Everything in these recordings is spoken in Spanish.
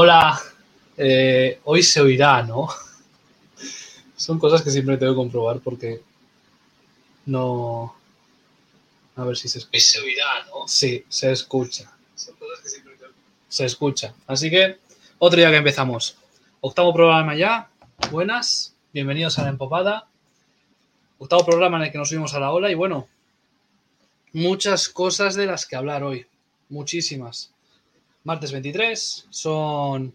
Hola, eh, hoy se oirá, ¿no? Son cosas que siempre tengo que comprobar porque no... A ver si se escucha. se oirá, ¿no? Sí, se escucha. Son cosas que siempre tengo Se escucha. Así que, otro día que empezamos. Octavo programa ya. Buenas. Bienvenidos a la Empopada. Octavo programa en el que nos subimos a la ola y bueno, muchas cosas de las que hablar hoy. Muchísimas. Martes 23, son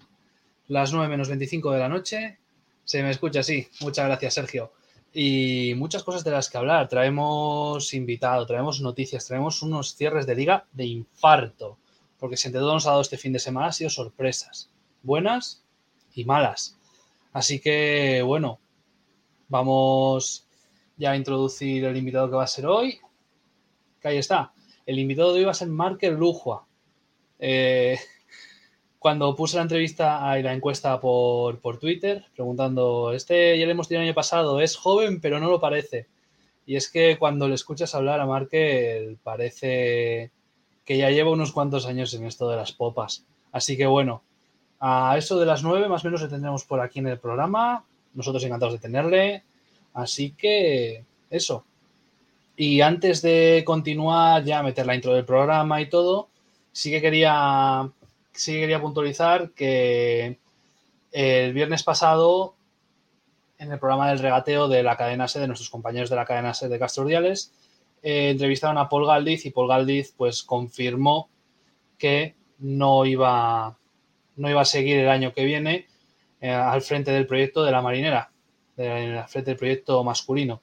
las 9 menos 25 de la noche. Se me escucha, sí. Muchas gracias, Sergio. Y muchas cosas de las que hablar. Traemos invitado, traemos noticias, traemos unos cierres de liga de infarto. Porque si entre todo nos ha dado este fin de semana ha sido sorpresas. Buenas y malas. Así que, bueno, vamos ya a introducir el invitado que va a ser hoy. Que ahí está. El invitado de hoy va a ser Marker Lujua. Eh, cuando puse la entrevista y la encuesta por, por, Twitter, preguntando, este ya le hemos tenido el año pasado, es joven pero no lo parece. Y es que cuando le escuchas hablar a Markel parece que ya lleva unos cuantos años en esto de las popas. Así que bueno, a eso de las nueve más o menos le tendremos por aquí en el programa. Nosotros encantados de tenerle. Así que eso. Y antes de continuar ya meter la intro del programa y todo, sí que quería, sí que quería puntualizar que el viernes pasado, en el programa del regateo de la cadena SE, de nuestros compañeros de la cadena SE de Castro Ordiales, eh, entrevistaron a Paul Galdiz y Paul Galdiz pues confirmó que no iba, no iba a seguir el año que viene eh, al frente del proyecto de la marinera, al frente del proyecto masculino.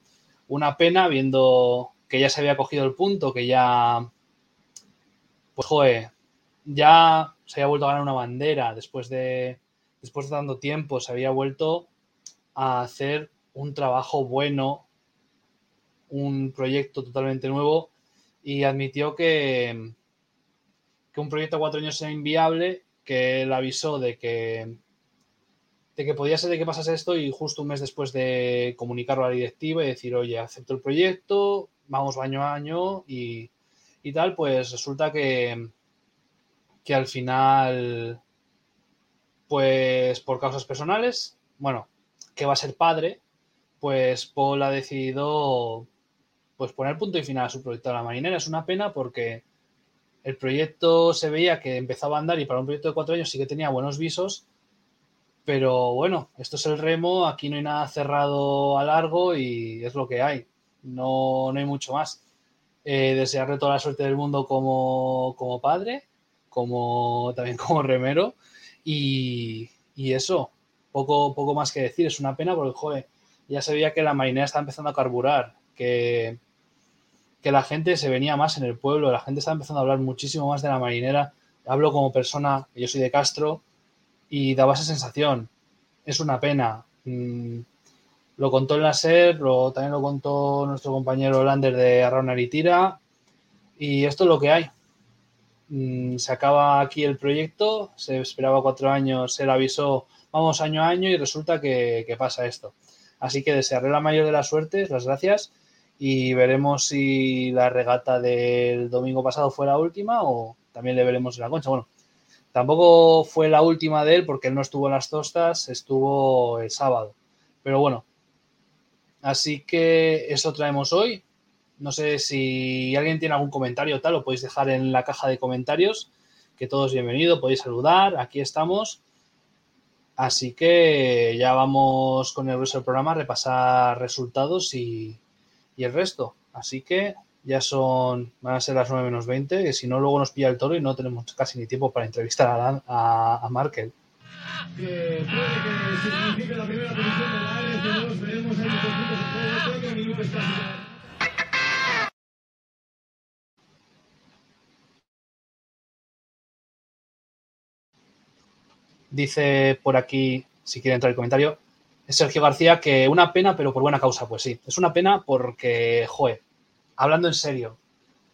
Una pena viendo que ya se había cogido el punto, que ya pues ya se había vuelto a ganar una bandera después de, después de tanto tiempo, se había vuelto a hacer un trabajo bueno, un proyecto totalmente nuevo y admitió que, que un proyecto a cuatro años era inviable, que él avisó de que, de que podía ser de que pasase esto y justo un mes después de comunicarlo a la directiva y decir, oye, acepto el proyecto, vamos año a año y, y tal, pues resulta que, que al final, pues por causas personales, bueno, que va a ser padre, pues Paul ha decidido pues poner punto y final a su proyecto de la marinera. Es una pena porque el proyecto se veía que empezaba a andar y para un proyecto de cuatro años sí que tenía buenos visos, pero bueno, esto es el remo, aquí no hay nada cerrado a largo y es lo que hay, no, no hay mucho más eh, desearle toda la suerte del mundo como, como padre, como también como remero. Y, y, eso, poco, poco más que decir. Es una pena porque, joder, ya se veía que la marinera está empezando a carburar, que, que la gente se venía más en el pueblo, la gente está empezando a hablar muchísimo más de la marinera. Hablo como persona, yo soy de Castro, y daba esa sensación. Es una pena. Mm, lo contó en la SER, lo, también lo contó nuestro compañero Lander de Arraunar y Tira. Y esto es lo que hay. Mm, se acaba aquí el proyecto, se esperaba cuatro años, se le avisó, vamos año a año y resulta que, pasa esto. Así que desearle la mayor de las suertes, las gracias y veremos si la regata del domingo pasado fue la última o también le veremos en la concha. Bueno, tampoco fue la última de él porque él no estuvo en las tostas, estuvo el sábado. Pero bueno, Así que eso traemos hoy. No sé si alguien tiene algún comentario o tal, lo podéis dejar en la caja de comentarios. Que todos bienvenidos, podéis saludar, aquí estamos. Así que ya vamos con el resto del programa a repasar resultados y, el resto. Así que ya son, van a ser las 9 menos 20, que si no luego nos pilla el toro y no tenemos casi ni tiempo para entrevistar a, a Markel. Que puede que signifique la primera posición de la AS2, veremos ahí los puntos en juego, cuatro minutos casi Dice por aquí, si quiere entrar el comentario, Sergio García que una pena, pero por buena causa. Pues sí, es una pena porque, joder, hablando en serio,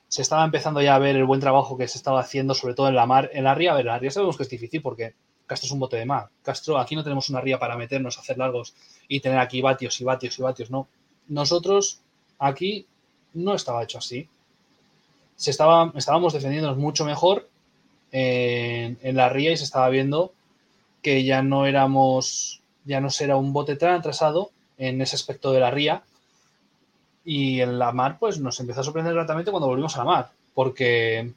se estaba empezando ya a ver el buen trabajo que se estaba haciendo, sobre todo en la mar, en la ría. A ver, la ría sabemos que es difícil porque Castro es un bote de mar. Castro, aquí no tenemos una ría para meternos, hacer largos y tener aquí vatios y vatios y vatios, no. Nosotros aquí no estaba hecho así. Se estaba, estábamos defendiéndonos mucho mejor en, la ría y se estaba viendo que ya no éramos, ya no será un bote tan atrasado en ese aspecto de la ría. Y en la mar, pues nos empezó a sorprender gratamente cuando volvimos a la mar, porque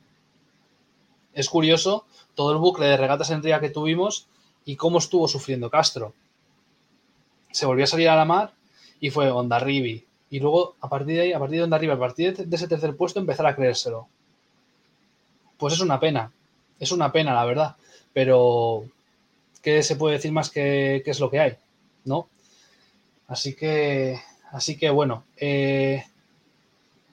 es curioso todo el bucle de regatas en ría que tuvimos y cómo estuvo sufriendo Castro. Se volvió a salir a la mar y fue Ondarribi. Y luego, a partir de ahí, a partir de Ondarribi, a partir de ese tercer puesto, empezar a creérselo. Pues es una pena. Es una pena, la verdad. Pero, ¿qué se puede decir más que, es lo que hay? ¿No? Así que, así que bueno. Eh,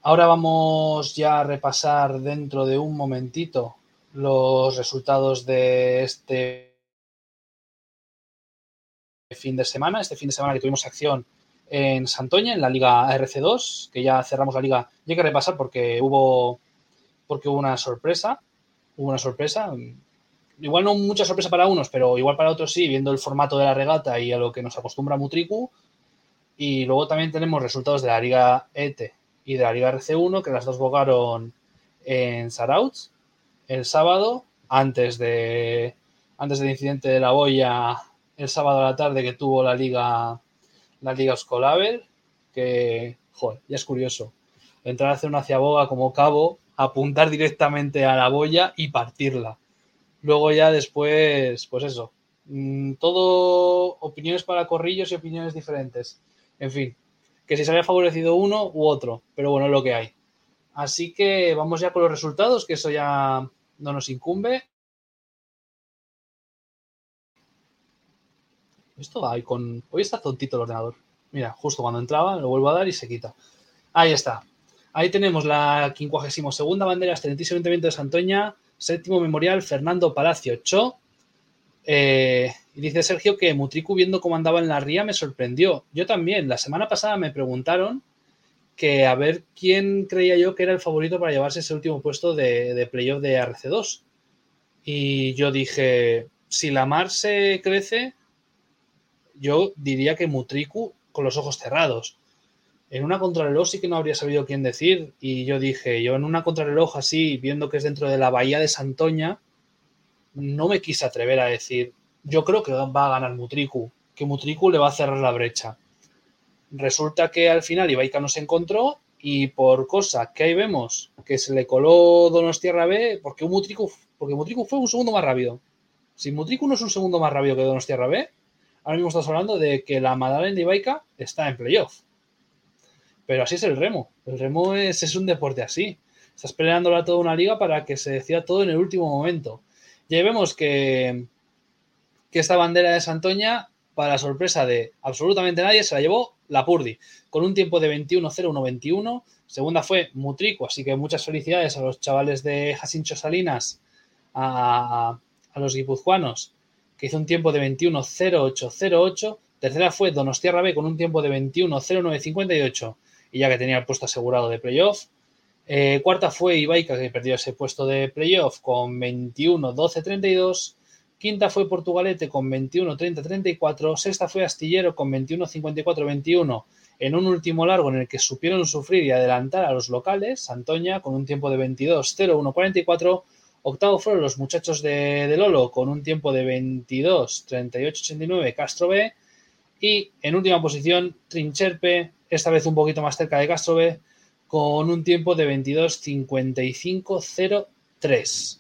ahora vamos ya a repasar dentro de un momentito los resultados de este fin de semana, este fin de semana que tuvimos acción en Santoña, en la Liga RC2, que ya cerramos la liga. Y hay que repasar porque hubo, porque hubo una sorpresa. Hubo una sorpresa. Igual no mucha sorpresa para unos, pero igual para otros sí, viendo el formato de la regata y a lo que nos acostumbra Mutriku. Y luego también tenemos resultados de la Liga ET y de la Liga RC1, que las dos bogaron en Sarauts el sábado, antes de antes del incidente de la boya el sábado a la tarde que tuvo la liga la liga que joder, ya es curioso. Entrar a hacer una ciaboga como cabo, apuntar directamente a la boya y partirla. Luego ya después, pues eso, mm, todo opiniones para corrillos y opiniones diferentes. En fin, que si se había favorecido uno u otro, pero bueno, es lo que hay. Así que vamos ya con los resultados, que eso ya no nos incumbe. Esto hay con. Hoy está tontito el ordenador. Mira, justo cuando entraba, lo vuelvo a dar y se quita. Ahí está. Ahí tenemos la 52 bandera, excelentísimo Ayuntamiento de Santoña, séptimo memorial Fernando Palacio Cho. Eh, y dice Sergio que Mutriku viendo cómo andaba en la ría me sorprendió. Yo también. La semana pasada me preguntaron que a ver quién creía yo que era el favorito para llevarse ese último puesto de, de playoff de RC2. Y yo dije, si la mar se crece, yo diría que Mutriku con los ojos cerrados. En una contrarreloj sí que no habría sabido quién decir. Y yo dije, yo en una contrarreloj así, viendo que es dentro de la bahía de Santoña, no me quise atrever a decir, yo creo que va a ganar Mutriku, que Mutriku le va a cerrar la brecha. Resulta que al final Ibaica no se encontró y por cosa que ahí vemos que se le coló Donostierra B, porque un Mutriku, porque Mutriku fue un segundo más rápido. Si Mutriku no es un segundo más rápido que Donostierra B, ahora mismo estás hablando de que la Madalena de Ibaica está en playoff. Pero así es el remo. El remo es, es un deporte así. Estás peleando toda una liga para que se decida todo en el último momento. Ya vemos que, que esta bandera de Santoña, para sorpresa de absolutamente nadie, se la llevó la Purdi, con un tiempo de 21-0-1-21. Segunda fue Mutrico, así que muchas felicidades a los chavales de Jacincho Salinas, a, los guipuzcoanos, que hizo un tiempo de 21-0-8-0-8. Tercera fue Donostiarra B con un tiempo de 21-0-9-58 y ya que tenía el puesto asegurado de playoff. Eh, cuarta fue Ibaica, que perdió ese puesto de playoff con 21-12-32. Quinta fue Portugalete con 21-30-34. Sexta fue Astillero con 21-54-21 en un último largo en el que supieron sufrir y adelantar a los locales. Santoña con un tiempo de 22-0-1-44. Octavo fueron los muchachos de, Lolo con un tiempo de 22-38-89 Castro B. Y en última posición Trincherpe, esta vez un poquito más cerca de Castro B, con un tiempo de 22-55-03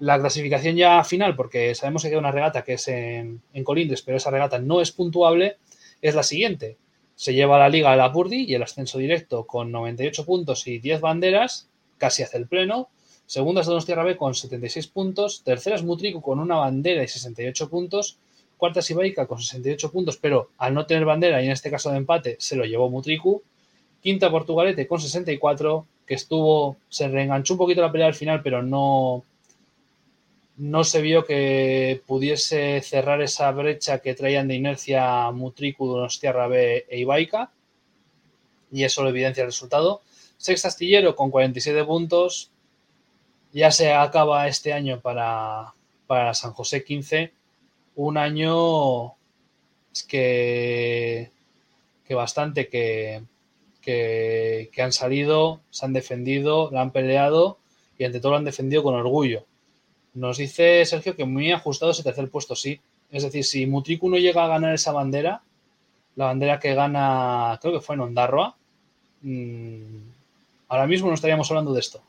la clasificación ya final, porque sabemos que queda una regata que es en, Colindres, pero esa regata no es puntuable, es la siguiente. Se lleva la liga a la Purdi y el ascenso directo con 98 puntos y 10 banderas, casi hace el pleno. Segunda es Donostia B con 76 puntos. Tercera es Mutrico con una bandera y 68 puntos. Cuarta es Ibaica con 68 puntos, pero al no tener bandera y en este caso de empate se lo llevó Mutriku. Quinta Portugalete con 64, que estuvo, se reenganchó un poquito la pelea al final, pero no, no se vio que pudiese cerrar esa brecha que traían de inercia Mutriku, Donostiarra B e Ibaica. Y eso lo evidencia el resultado. Sexta Astillero con 47 puntos. Ya se acaba este año para, para San José 15. Un año que, que bastante que, que, que han salido, se han defendido, la han peleado y ante todo lo han defendido con orgullo nos dice Sergio que muy ajustado ese tercer puesto, sí. Es decir, si Mutriku no llega a ganar esa bandera, la bandera que gana, creo que fue en Ondarroa, mmm, ahora mismo no estaríamos hablando de esto.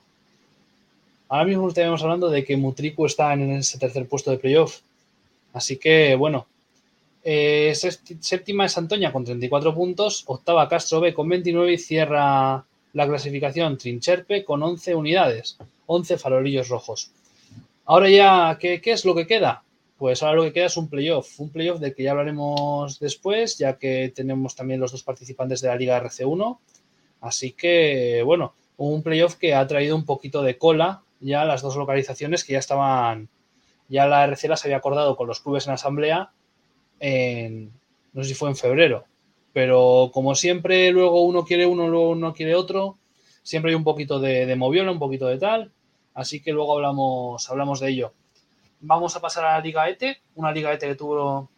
Ahora mismo estaríamos hablando de que Mutriku está en ese tercer puesto de playoff. Así que, bueno, eh, séptima es Antoña con 34 puntos, octava Castro B con 29 y cierra la clasificación Trincherpe con 11 unidades, 11 farolillos rojos. Ahora ya, ¿qué, ¿qué, es lo que queda? Pues ahora lo que queda es un playoff, un playoff del que ya hablaremos después, ya que tenemos también los dos participantes de la Liga RC1. Así que, bueno, un playoff que ha traído un poquito de cola ya las dos localizaciones que ya estaban, ya la RC las había acordado con los clubes en asamblea en, no sé si fue en febrero, pero como siempre luego uno quiere uno, luego uno quiere otro, siempre hay un poquito de, de moviola, un poquito de tal, así que luego hablamos, hablamos de ello. Vamos a pasar a la Liga ETE, una Liga ETE que tuvo,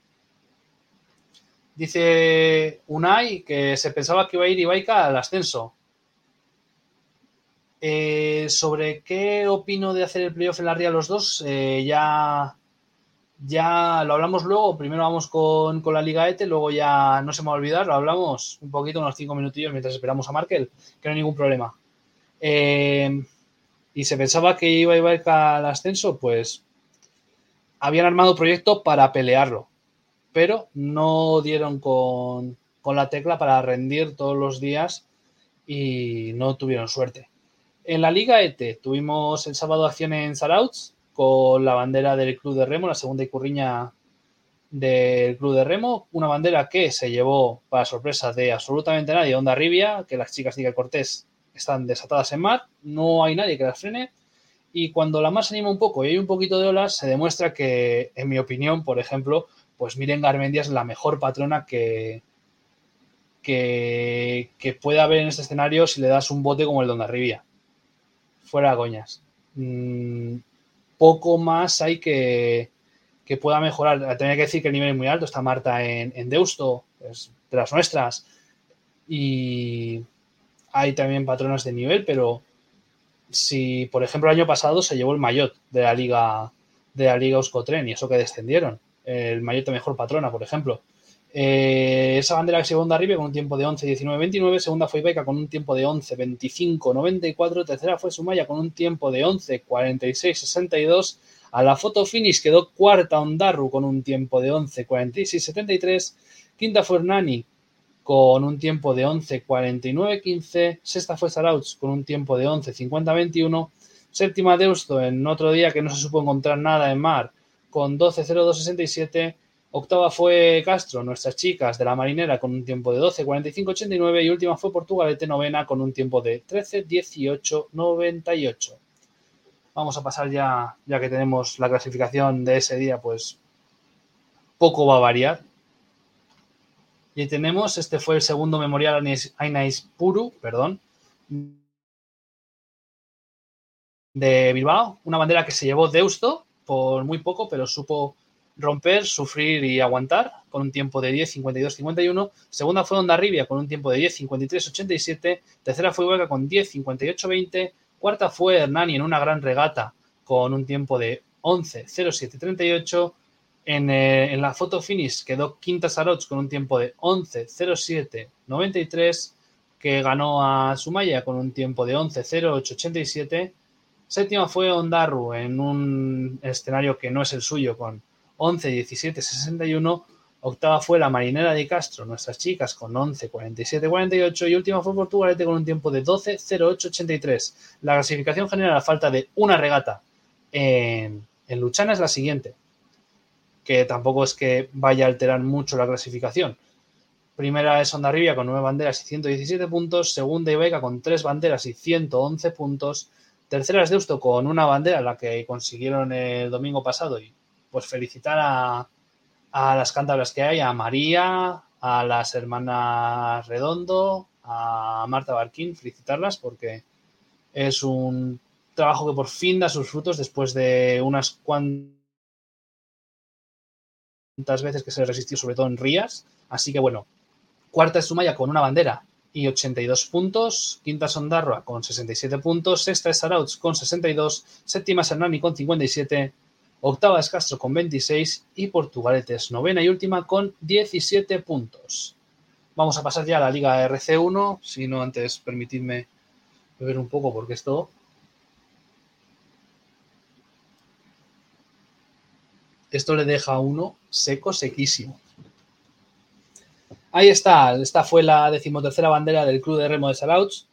dice Unai que se pensaba que iba a ir Ibaica al ascenso. Eh, sobre qué opino de hacer el playoff en la RIA los dos, eh, ya, ya lo hablamos luego. Primero vamos con, con, la Liga ETE, luego ya no se me va a olvidar, lo hablamos un poquito, unos cinco minutillos mientras esperamos a Markel, que no hay ningún problema. Eh, y se pensaba que iba a ir al ascenso, pues habían armado proyecto para pelearlo, pero no dieron con, con la tecla para rendir todos los días y no tuvieron suerte. En la Liga ET tuvimos el sábado acción en Sarauts con la bandera del Club de Remo, la segunda icurriña del Club de Remo, una bandera que se llevó para sorpresa de absolutamente nadie, Onda Rivia, que las chicas de Cortés están desatadas en mar, no hay nadie que las frene, y cuando la mar anima un poco y hay un poquito de olas, se demuestra que, en mi opinión, por ejemplo, pues Miren Garmendia es la mejor patrona que, que, que puede haber en este escenario si le das un bote como el de Onda Rivia fuera coñas. Mm, poco más hay que, que pueda mejorar. Tenía que decir que el nivel es muy alto. Está Marta en, en Deusto, es de las nuestras. Y hay también patronas de nivel, pero si, por ejemplo, el año pasado se llevó el Mayotte de la Liga de la Liga Euskotren y eso que descendieron. El Mayotte mejor patrona, por ejemplo. Eh, esa bandera que se llevó arriba con un tiempo de 11, 19, 29. Segunda fue Ibeca con un tiempo de 11, 25, 94. Tercera fue Sumaya con un tiempo de 11, 46, 62. A la foto finish quedó cuarta Ondarru con un tiempo de 11, 46, 73. Quinta fue Hernani con un tiempo de 11, 49, 15. Sexta fue Sarauts con un tiempo de 11, 50, 21. Séptima Deusto en otro día que no se supo encontrar nada en mar con 12, 02, 67. Octava fue Castro, nuestras chicas de la marinera con un tiempo de 12, 45, 89 y última fue Portugalete novena con un tiempo de 13, 18, 98. Vamos a pasar ya, ya que tenemos la clasificación de ese día, pues poco va a variar. Y tenemos, este fue el segundo memorial Ainais Puru, perdón, de Bilbao, una bandera que se llevó Deusto por muy poco, pero supo romper, sufrir y aguantar con un tiempo de 10, 52, 51. Segunda fue Onda Rivia con un tiempo de 10, 53, 87. Tercera fue Huelga con 10, 58, 20. Cuarta fue Hernani en una gran regata con un tiempo de 11, 07, 38. En, eh, en la foto finish quedó quinta Saroch con un tiempo de 11, 07, 93. Que ganó a Sumaya con un tiempo de 11, 08, 87. Séptima fue Ondarru en un escenario que no es el suyo con 11, 17, 61. Octava fue la Marinera de Castro, nuestras chicas, con 11, 47, 48. Y última fue Portugalete con un tiempo de 12, 08, 83. La clasificación general a falta de una regata en Luchana es la siguiente, que tampoco es que vaya a alterar mucho la clasificación. Primera es Ondarribia con 9 banderas y 117 puntos. Segunda Ibeca con 3 banderas y 111 puntos. Tercera es Deusto con una bandera, la que consiguieron el domingo pasado y pues felicitar a, a las cántabras que hay, a María, a las hermanas Redondo, a Marta Barquín, felicitarlas porque es un trabajo que por fin da sus frutos después de unas cuantas veces que se resistió, sobre todo en Rías. Así que bueno, cuarta es Sumaya con una bandera y 82 puntos, quinta es Ondarroa con 67 puntos, sexta es Arauts con 62, séptima es Hernani con 57, Octava es Castro con 26 y Portugaletes novena y última con 17 puntos. Vamos a pasar ya a la Liga RC1, si no antes permitidme beber un poco porque esto esto le deja a uno seco, sequísimo. Ahí está, esta fue la decimotercera bandera del Club de Remo de Salouts.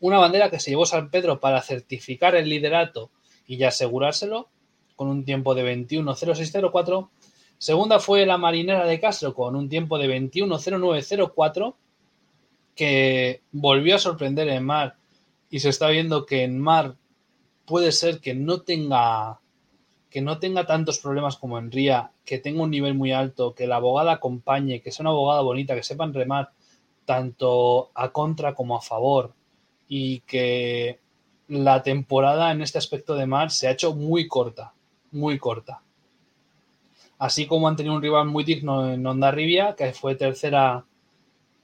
Una bandera que se llevó San Pedro para certificar el liderato y asegurárselo, con un tiempo de 21.0604. Segunda fue la Marinera de Castro, con un tiempo de 21.0904, que volvió a sorprender en mar. Y se está viendo que en mar puede ser que no tenga que no tenga tantos problemas como en Ría, que tenga un nivel muy alto, que la abogada acompañe, que sea una abogada bonita, que sepan remar tanto a contra como a favor y que la temporada en este aspecto de mar se ha hecho muy corta, muy corta. Así como han tenido un rival muy digno en Onda Rivia, que fue tercera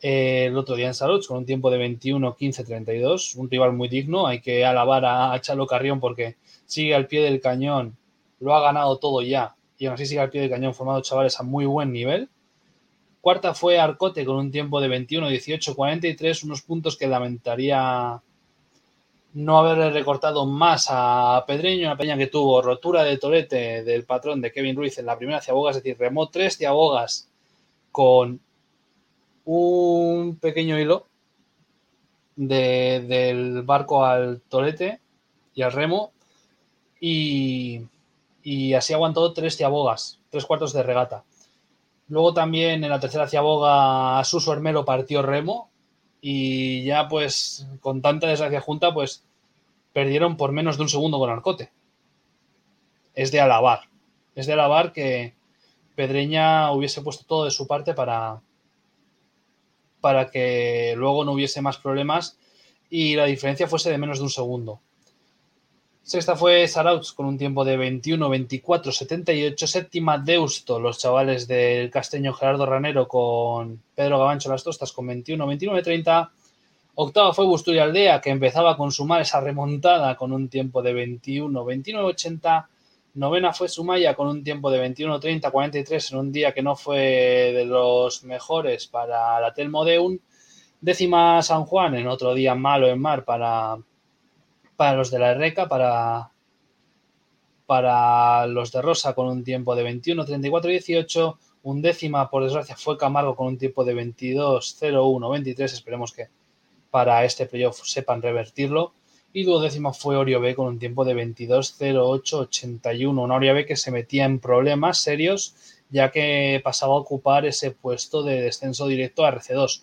eh, el otro día en Saluds con un tiempo de 21-15-32, un rival muy digno. Hay que alabar a Chalo Carrión porque sigue al pie del cañón lo ha ganado todo ya y aún así sigue al pie del cañón formado chavales a muy buen nivel. Cuarta fue Arcote con un tiempo de 21, 18, 43, unos puntos que lamentaría no haberle recortado más a Pedreño, una peña que tuvo rotura de tolete del patrón de Kevin Ruiz en la primera ciabogas, es decir, remó tres ciabogas con un pequeño hilo del barco al tolete y al remo y y así aguantó tres ciabogas, tres cuartos de regata. Luego también en la tercera ciaboga Suso Hermelo partió remo y ya pues con tanta desgracia junta pues perdieron por menos de un segundo con Arcote. Es de alabar, es de alabar que Pedreña hubiese puesto todo de su parte para, para que luego no hubiese más problemas y la diferencia fuese de menos de un segundo. Sexta fue Sarauts con un tiempo de 21, 24, 78. Séptima Deusto, los chavales del casteño Gerardo Ranero con Pedro Gabancho Las Tostas con 21, 29, 30. Octava fue Busturi Aldea, que empezaba a consumar esa remontada con un tiempo de 21, 29, 80. Novena fue Sumaya con un tiempo de 21, 30, 43 en un día que no fue de los mejores para la Telmodeun. Décima San Juan en otro día malo en mar para para los de la RECA, para, para los de Rosa con un tiempo de 21, 34, 18. Un décima, por desgracia, fue Camargo con un tiempo de 22, 01, 23. Esperemos que para este playoff sepan revertirlo. Y duodécima fue Orio B con un tiempo de 22, 08, 81. Una Orio B que se metía en problemas serios ya que pasaba a ocupar ese puesto de descenso directo a RC2,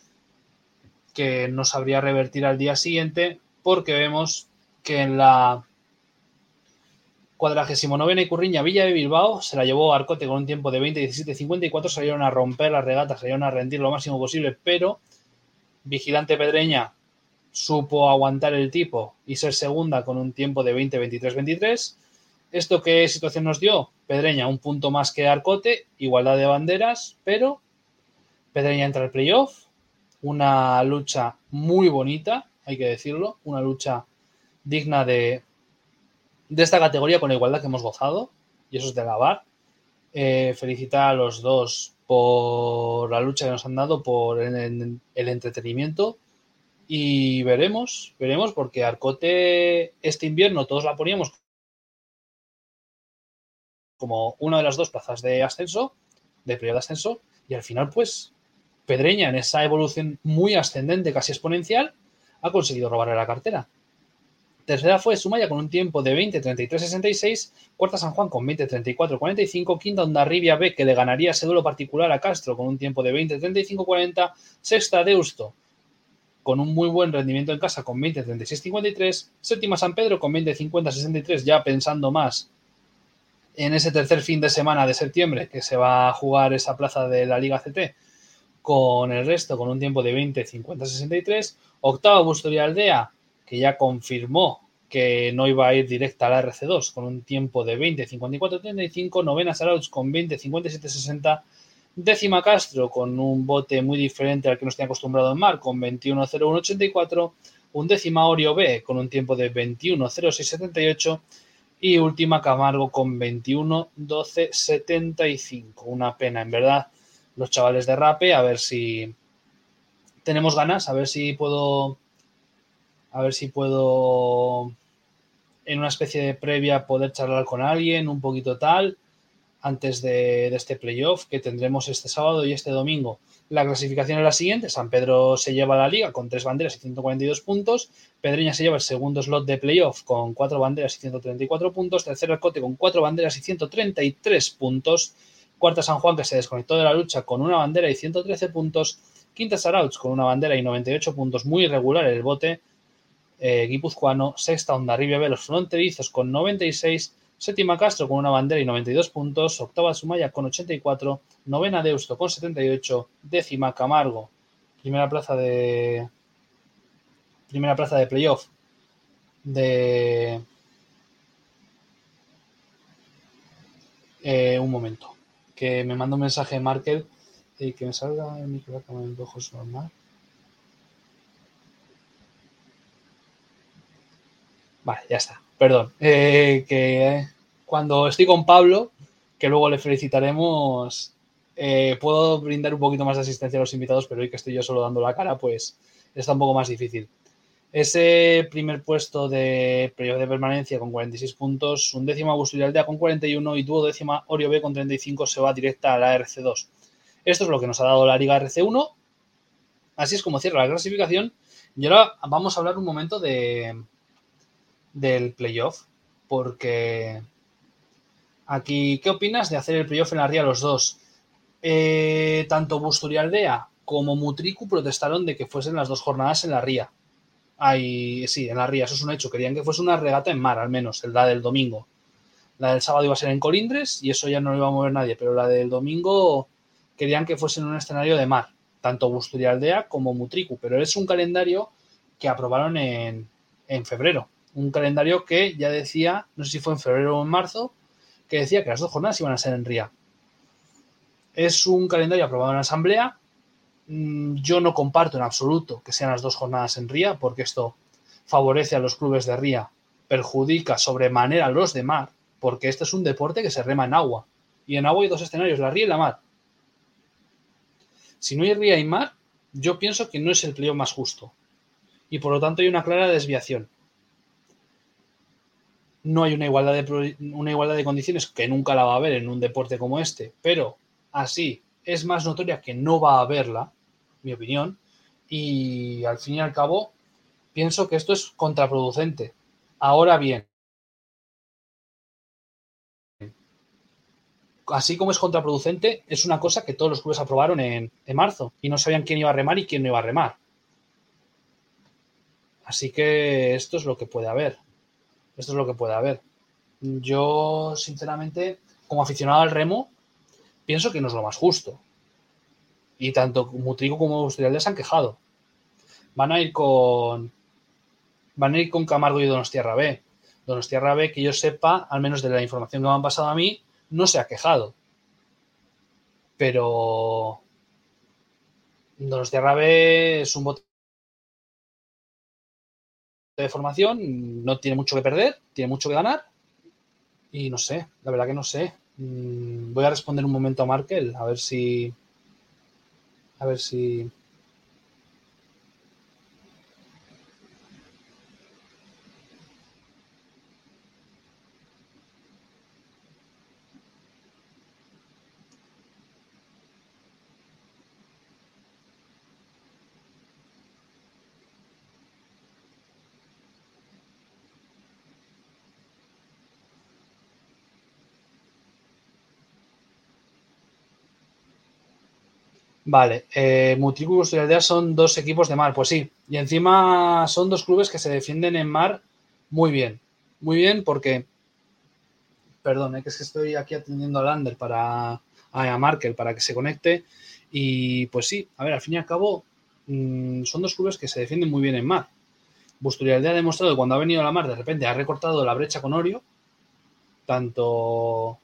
que no sabría revertir al día siguiente porque vemos que en la 49 Curriña Villa de Bilbao se la llevó Arcote con un tiempo de 20, 17, 54. Salieron a romper las regatas, salieron a rendir lo máximo posible, pero Vigilante Pedreña supo aguantar el tipo y ser segunda con un tiempo de 20, 23, 23. ¿Esto qué situación nos dio? Pedreña un punto más que Arcote, igualdad de banderas, pero Pedreña entra al playoff. Una lucha muy bonita, hay que decirlo, una lucha digna de, de esta categoría con la igualdad que hemos gozado, y eso es de lavar. Eh, felicitar a los dos por la lucha que nos han dado, por el, entretenimiento. Y veremos, veremos, porque Arcote este invierno todos la poníamos como una de las dos plazas de ascenso, de periodo de ascenso, y al final, pues, Pedreña, en esa evolución muy ascendente, casi exponencial, ha conseguido robarle la cartera. Tercera fue Sumaya con un tiempo de 20, 33, 66. Cuarta San Juan con 20, 34, 45. Quinta Ondarribia B que le ganaría ese duelo particular a Castro con un tiempo de 20, 35, 40. Sexta Deusto con un muy buen rendimiento en casa con 20, 36, 53. Séptima San Pedro con 20, 50, 63. Ya pensando más en ese tercer fin de semana de septiembre que se va a jugar esa plaza de la Liga CT con el resto con un tiempo de 20, 50, 63. Octava Bustoria Aldea que ya confirmó que no iba a ir directa a la RC2 con un tiempo de 20, 54, 35, novena Sarauch con 20, 57, 60, décima Castro con un bote muy diferente al que nos tiene acostumbrado en mar con 21, 01, 84, un décima Orio B con un tiempo de 21, 06, 78 Y última Camargo con 21, 12, 75. Una pena, en verdad, los chavales de Rape, a ver si tenemos ganas, a ver si puedo, a ver si puedo en una especie de previa poder charlar con alguien, un poquito tal, antes de, este playoff que tendremos este sábado y este domingo. La clasificación es la siguiente. San Pedro se lleva la liga con tres banderas y 142 puntos. Pedreña se lleva el segundo slot de playoff con cuatro banderas y 134 puntos. Tercero Cote con cuatro banderas y 133 puntos. Cuarta San Juan que se desconectó de la lucha con una bandera y 113 puntos. Quinta Sarauch con una bandera y 98 puntos. Muy irregular el bote eh, guipuzcoano. Sexta Ondarribia B, los fronterizos con 96. Séptima Castro con una bandera y 92 puntos. Octava Sumaya con 84. Novena Deusto con 78. Décima Camargo. Primera plaza de. Primera plaza de playoff. De. Eh, un momento. Que me manda un mensaje Markel y que me salga el micro en ojos normal. Ya está. Perdón. Eh, que cuando estoy con Pablo, que luego le felicitaremos, eh, puedo brindar un poquito más de asistencia a los invitados, pero hoy que estoy yo solo dando la cara, pues está un poco más difícil. Ese primer puesto de periodo de permanencia con 46 puntos, un décimo Agustín Aldea con 41 y tuvo décima Orio B con 35 se va directa a la RC2. Esto es lo que nos ha dado la Liga RC1. Así es como cierra la clasificación. Y ahora vamos a hablar un momento de, del playoff, porque aquí, ¿qué opinas de hacer el playoff en la Ría los dos? Eh, tanto Busturialdea como Mutriku protestaron de que fuesen las dos jornadas en la Ría. Ay, sí, en la Ría, eso es un hecho. Querían que fuese una regata en mar, al menos, la del domingo. La del sábado iba a ser en Colindres y eso ya no lo iba a mover nadie, pero la del domingo querían que fuese en un escenario de mar, tanto Busturialdea como Mutriku, pero es un calendario que aprobaron en febrero un calendario que ya decía, no sé si fue en febrero o en marzo, que decía que las dos jornadas iban a ser en RIA. Es un calendario aprobado en la Asamblea. Mm, yo no comparto en absoluto que sean las dos jornadas en RIA, porque esto favorece a los clubes de RIA, perjudica sobremanera a los de mar, porque este es un deporte que se rema en agua. Y en agua hay dos escenarios, la RIA y la mar. Si no hay RIA y mar, yo pienso que no es el playoff más justo. Y por lo tanto hay una clara desviación no hay una igualdad, de, una igualdad de condiciones que nunca la va a haber en un deporte como este, pero así es más notoria que no va a haberla, mi opinión, y al fin y al cabo pienso que esto es contraproducente. Ahora bien, así como es contraproducente, es una cosa que todos los clubes aprobaron en, en, marzo y no sabían quién iba a remar y quién no iba a remar. Así que esto es lo que puede haber. Esto es lo que puede haber. Yo, sinceramente, como aficionado al remo, pienso que no es lo más justo. Y tanto Mutrico como Industrial se han quejado. Van a ir con. Van a ir con Camargo y Donostierra B. Donostierra B, que yo sepa, al menos de la información que me han pasado a mí, no se ha quejado. Pero. Donostierra B es un bote de formación, no tiene mucho que perder, tiene mucho que ganar. Y no sé, la verdad que no sé. Mm, voy a responder un momento a Markel, a ver si. A ver si. Vale, eh, Mutriku y Busturialdea son dos equipos de mar, pues sí. Y encima son dos clubes que se defienden en mar muy bien. Muy bien porque, perdón, es que estoy aquí atendiendo a Lander para, a Markel para que se conecte. Y pues sí, a ver, al fin y al cabo, mmm, son dos clubes que se defienden muy bien en mar. Busturialdea ha demostrado que cuando ha venido a la mar, de repente ha recortado la brecha con Orio, tanto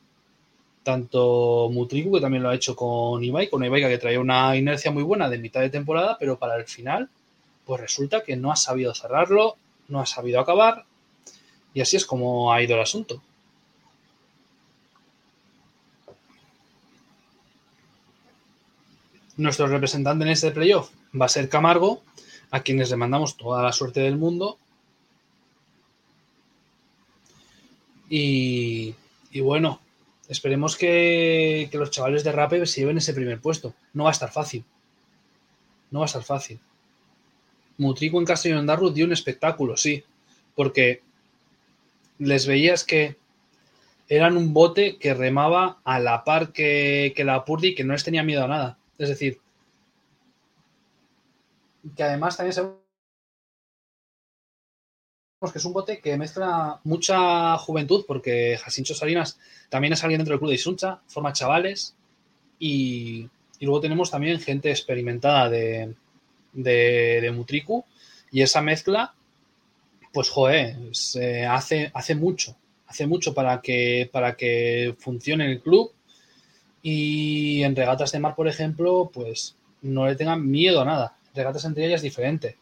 tanto Mutriku, que también lo ha hecho con Ibai, con Ibai que traía una inercia muy buena de mitad de temporada, pero para el final, pues resulta que no ha sabido cerrarlo, no ha sabido acabar, y así es como ha ido el asunto. Nuestro representante en este playoff va a ser Camargo, a quienes le mandamos toda la suerte del mundo. Y, y bueno, esperemos que, que los chavales de Rape se lleven ese primer puesto. No va a estar fácil. No va a estar fácil. Mutrico en Castellón Darru dio un espectáculo, sí, porque les veías que eran un bote que remaba a la par que, que la Purdi, que no les tenía miedo a nada. Es decir, que además también sabemos que es un bote que mezcla mucha juventud, porque Jacincho Salinas también es alguien dentro del club de Isuncha, forma chavales, y, y luego tenemos también gente experimentada de, de, Mutriku, y esa mezcla, pues joder, se hace, hace mucho, hace mucho para que, para que funcione el club, y en regatas de mar, por ejemplo, pues no le tengan miedo a nada. Regatas entre ellas es diferente.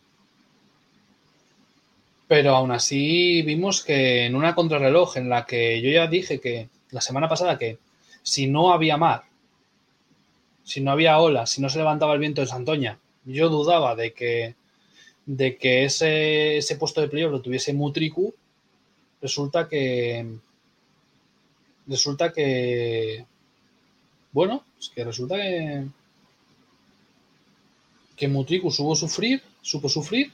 Pero aún así vimos que en una contrarreloj en la que yo ya dije que la semana pasada que si no había mar, si no había ola, si no se levantaba el viento en Santoña, yo dudaba de que, de que ese, ese puesto de playoff lo tuviese Mutriku, resulta que resulta que bueno, es que resulta que que Mutriku supo sufrir, supo sufrir,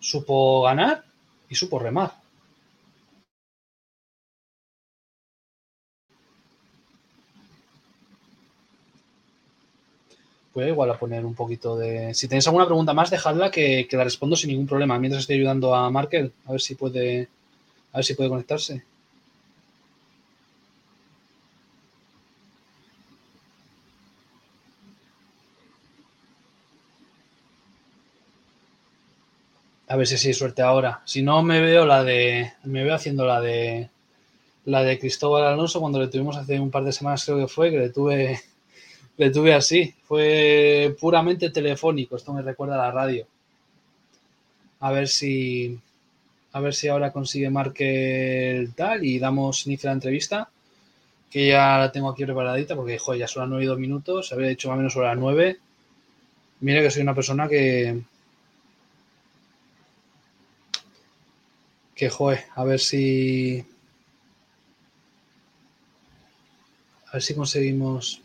supo ganar y supo remar. Puede igual a poner un poquito de. Si tenéis alguna pregunta más, dejadla que, que la respondo sin ningún problema. Mientras estoy ayudando a Markel, a ver si puede. A ver si puede conectarse. A ver si sí, suerte ahora. Si no, me veo la de. Me veo haciendo la de. La de Cristóbal Alonso cuando le tuvimos hace un par de semanas, creo que fue, que le tuve. Le tuve así. Fue puramente telefónico. Esto me recuerda a la radio. A ver si. A ver si ahora consigue Markel tal y damos inicio a la entrevista. Que ya la tengo aquí preparadita porque, joder, ya son las 9 y 2 minutos. Había dicho más o menos sobre las 9. Mira que soy una persona que, que joder, a ver si. A ver si conseguimos.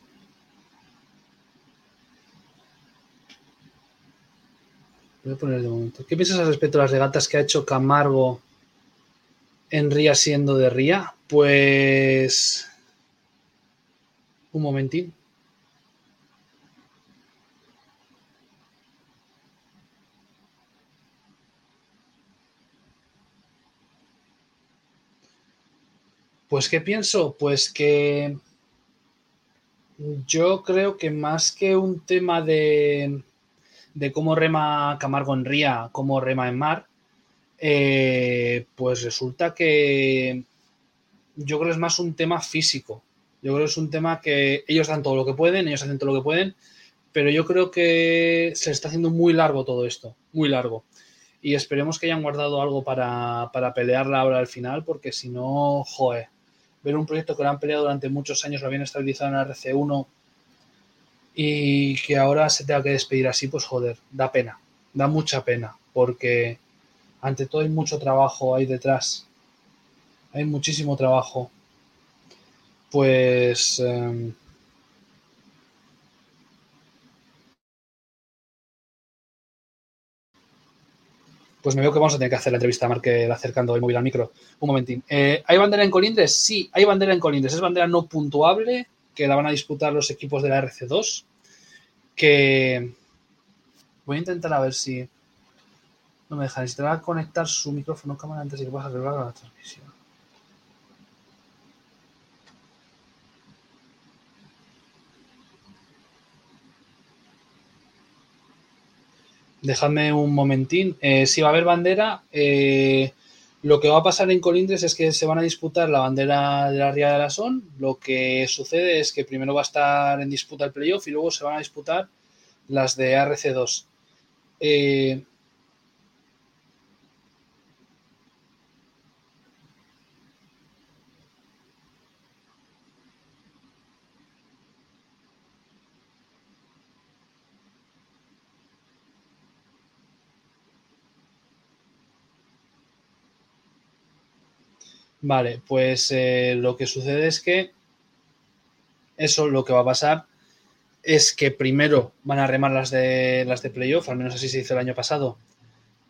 Voy a poner de momento. ¿Qué piensas al respecto de las regatas que ha hecho Camargo en Ría siendo de Ría? Pues. Un momentín. Pues, ¿qué pienso? Pues que yo creo que más que un tema de, de cómo rema Camargo en Ría, cómo rema en mar, eh, pues resulta que yo creo que es más un tema físico. Yo creo que es un tema que ellos dan todo lo que pueden, ellos hacen todo lo que pueden, pero yo creo que se está haciendo muy largo todo esto, muy largo. Y esperemos que hayan guardado algo para, para pelearla ahora al final, porque si no, joder, ver un proyecto que lo han peleado durante muchos años, lo habían estabilizado en RC1 y que ahora se tenga que despedir así, pues joder, da pena, da mucha pena, porque ante todo hay mucho trabajo ahí detrás, hay muchísimo trabajo. Pues... Eh, pues me veo que vamos a tener que hacer la entrevista a Markel acercando el móvil al micro. Un momentín. Eh, ¿Hay bandera en Colindres? Sí, hay bandera en Colindres. Es bandera no puntuable que la van a disputar los equipos de la RC2. Que voy a intentar a ver si no me deja. Necesitará conectar su micrófono cámara antes de que pueda arreglar la transmisión. Dejadme un momentín. Eh, si va a haber bandera, eh, lo que va a pasar en Colindres es que se van a disputar la bandera de la Ría de la Son. Lo que sucede es que primero va a estar en disputa el playoff y luego se van a disputar las de RC2. Eh, Vale, pues eh, lo que sucede es que eso lo que va a pasar es que primero van a remar las de las de playoff, al menos así se hizo el año pasado,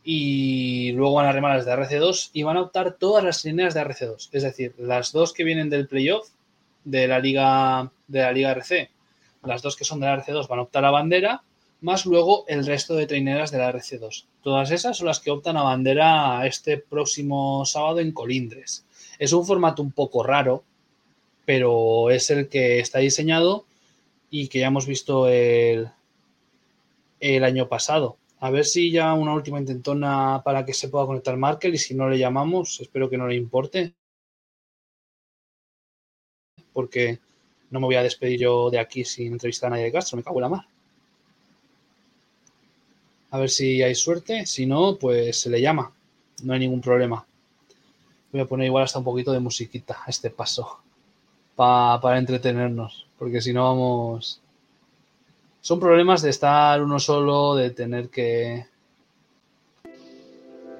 y luego van a remar las de RC2 y van a optar todas las líneas de RC2, es decir, las dos que vienen del playoff de la liga de la liga RC, las dos que son de la RC2 van a optar a bandera, más luego el resto de traineras de la RC2. Todas esas son las que optan a bandera este próximo sábado en Colindres. Es un formato un poco raro, pero es el que está diseñado y que ya hemos visto el, el año pasado. A ver si ya una última intentona para que se pueda conectar Markel y si no le llamamos, espero que no le importe. Porque no me voy a despedir yo de aquí sin entrevistar a nadie de Castro, me cago en la mar. A ver si hay suerte, si no, pues se le llama, no hay ningún problema. Voy a poner igual hasta un poquito de musiquita a este paso para entretenernos, porque si no vamos... Son problemas de estar uno solo, de tener que...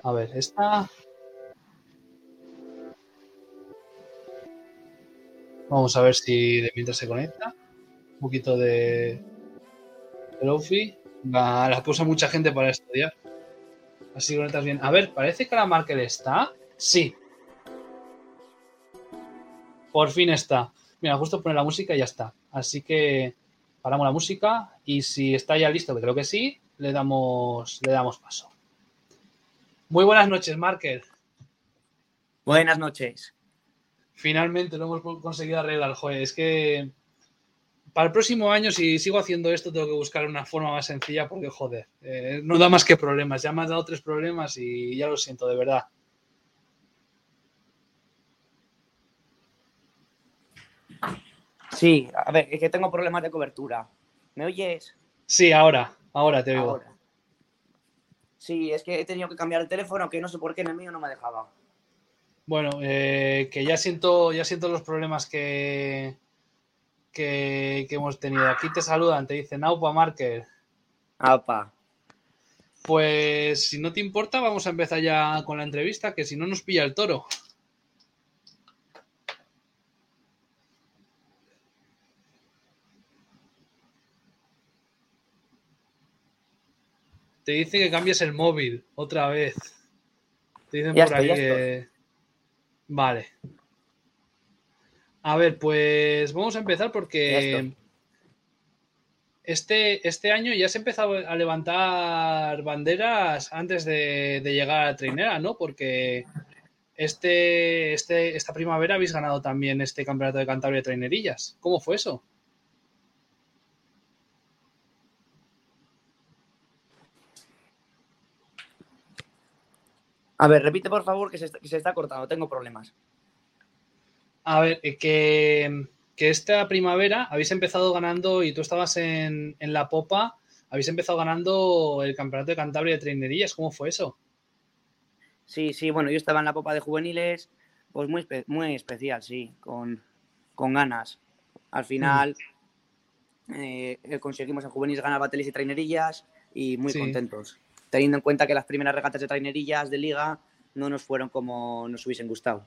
A ver, esta... Vamos a ver si de mientras se conecta. Un poquito de... Lofi. La, la puso mucha gente para estudiar. Así conectas bien. A ver, parece que la Markel está. Sí, por fin está. Mira, justo pone la música y ya está. Así que paramos la música y si está ya listo, que creo que sí, le damos, le damos paso. Muy buenas noches, Marker. Buenas noches. Finalmente lo hemos conseguido arreglar, joder. Es que para el próximo año, si sigo haciendo esto, tengo que buscar una forma más sencilla porque, joder, eh, no da más que problemas. Ya me has dado tres problemas y ya lo siento, de verdad. Sí, a ver, es que tengo problemas de cobertura. ¿Me oyes? Sí, ahora, ahora te oigo. Ahora. Sí, es que he tenido que cambiar el teléfono, que no sé por qué en el mío no me dejaba. Bueno, eh, que ya siento, ya siento los problemas que, que, hemos tenido. Aquí te saludan, te dicen Aupa Marker. Aupa. Pues si no te importa, vamos a empezar ya con la entrevista, que si no nos pilla el toro. Te dice que cambies el móvil otra vez. Te dicen por aquí que. Vale. A ver, pues vamos a empezar porque este, este año ya se ha empezado a levantar banderas antes de, llegar a la trainera, ¿no? Porque este, este, esta primavera habéis ganado también este campeonato de Cantabria de trainerillas. ¿Cómo fue eso? A ver, repite por favor que se, está, cortando, tengo problemas. A ver, eh, que, esta primavera habéis empezado ganando y tú estabas en, la popa, habéis empezado ganando el campeonato de Cantabria de trainerías. ¿Cómo fue eso? Sí, sí, bueno, yo estaba en la popa de juveniles, pues muy, muy especial, sí, con, ganas. Al final eh, conseguimos en juveniles ganar bateles y trainerillas y muy contentos teniendo en cuenta que las primeras regatas de trainerillas de liga no nos fueron como nos hubiesen gustado.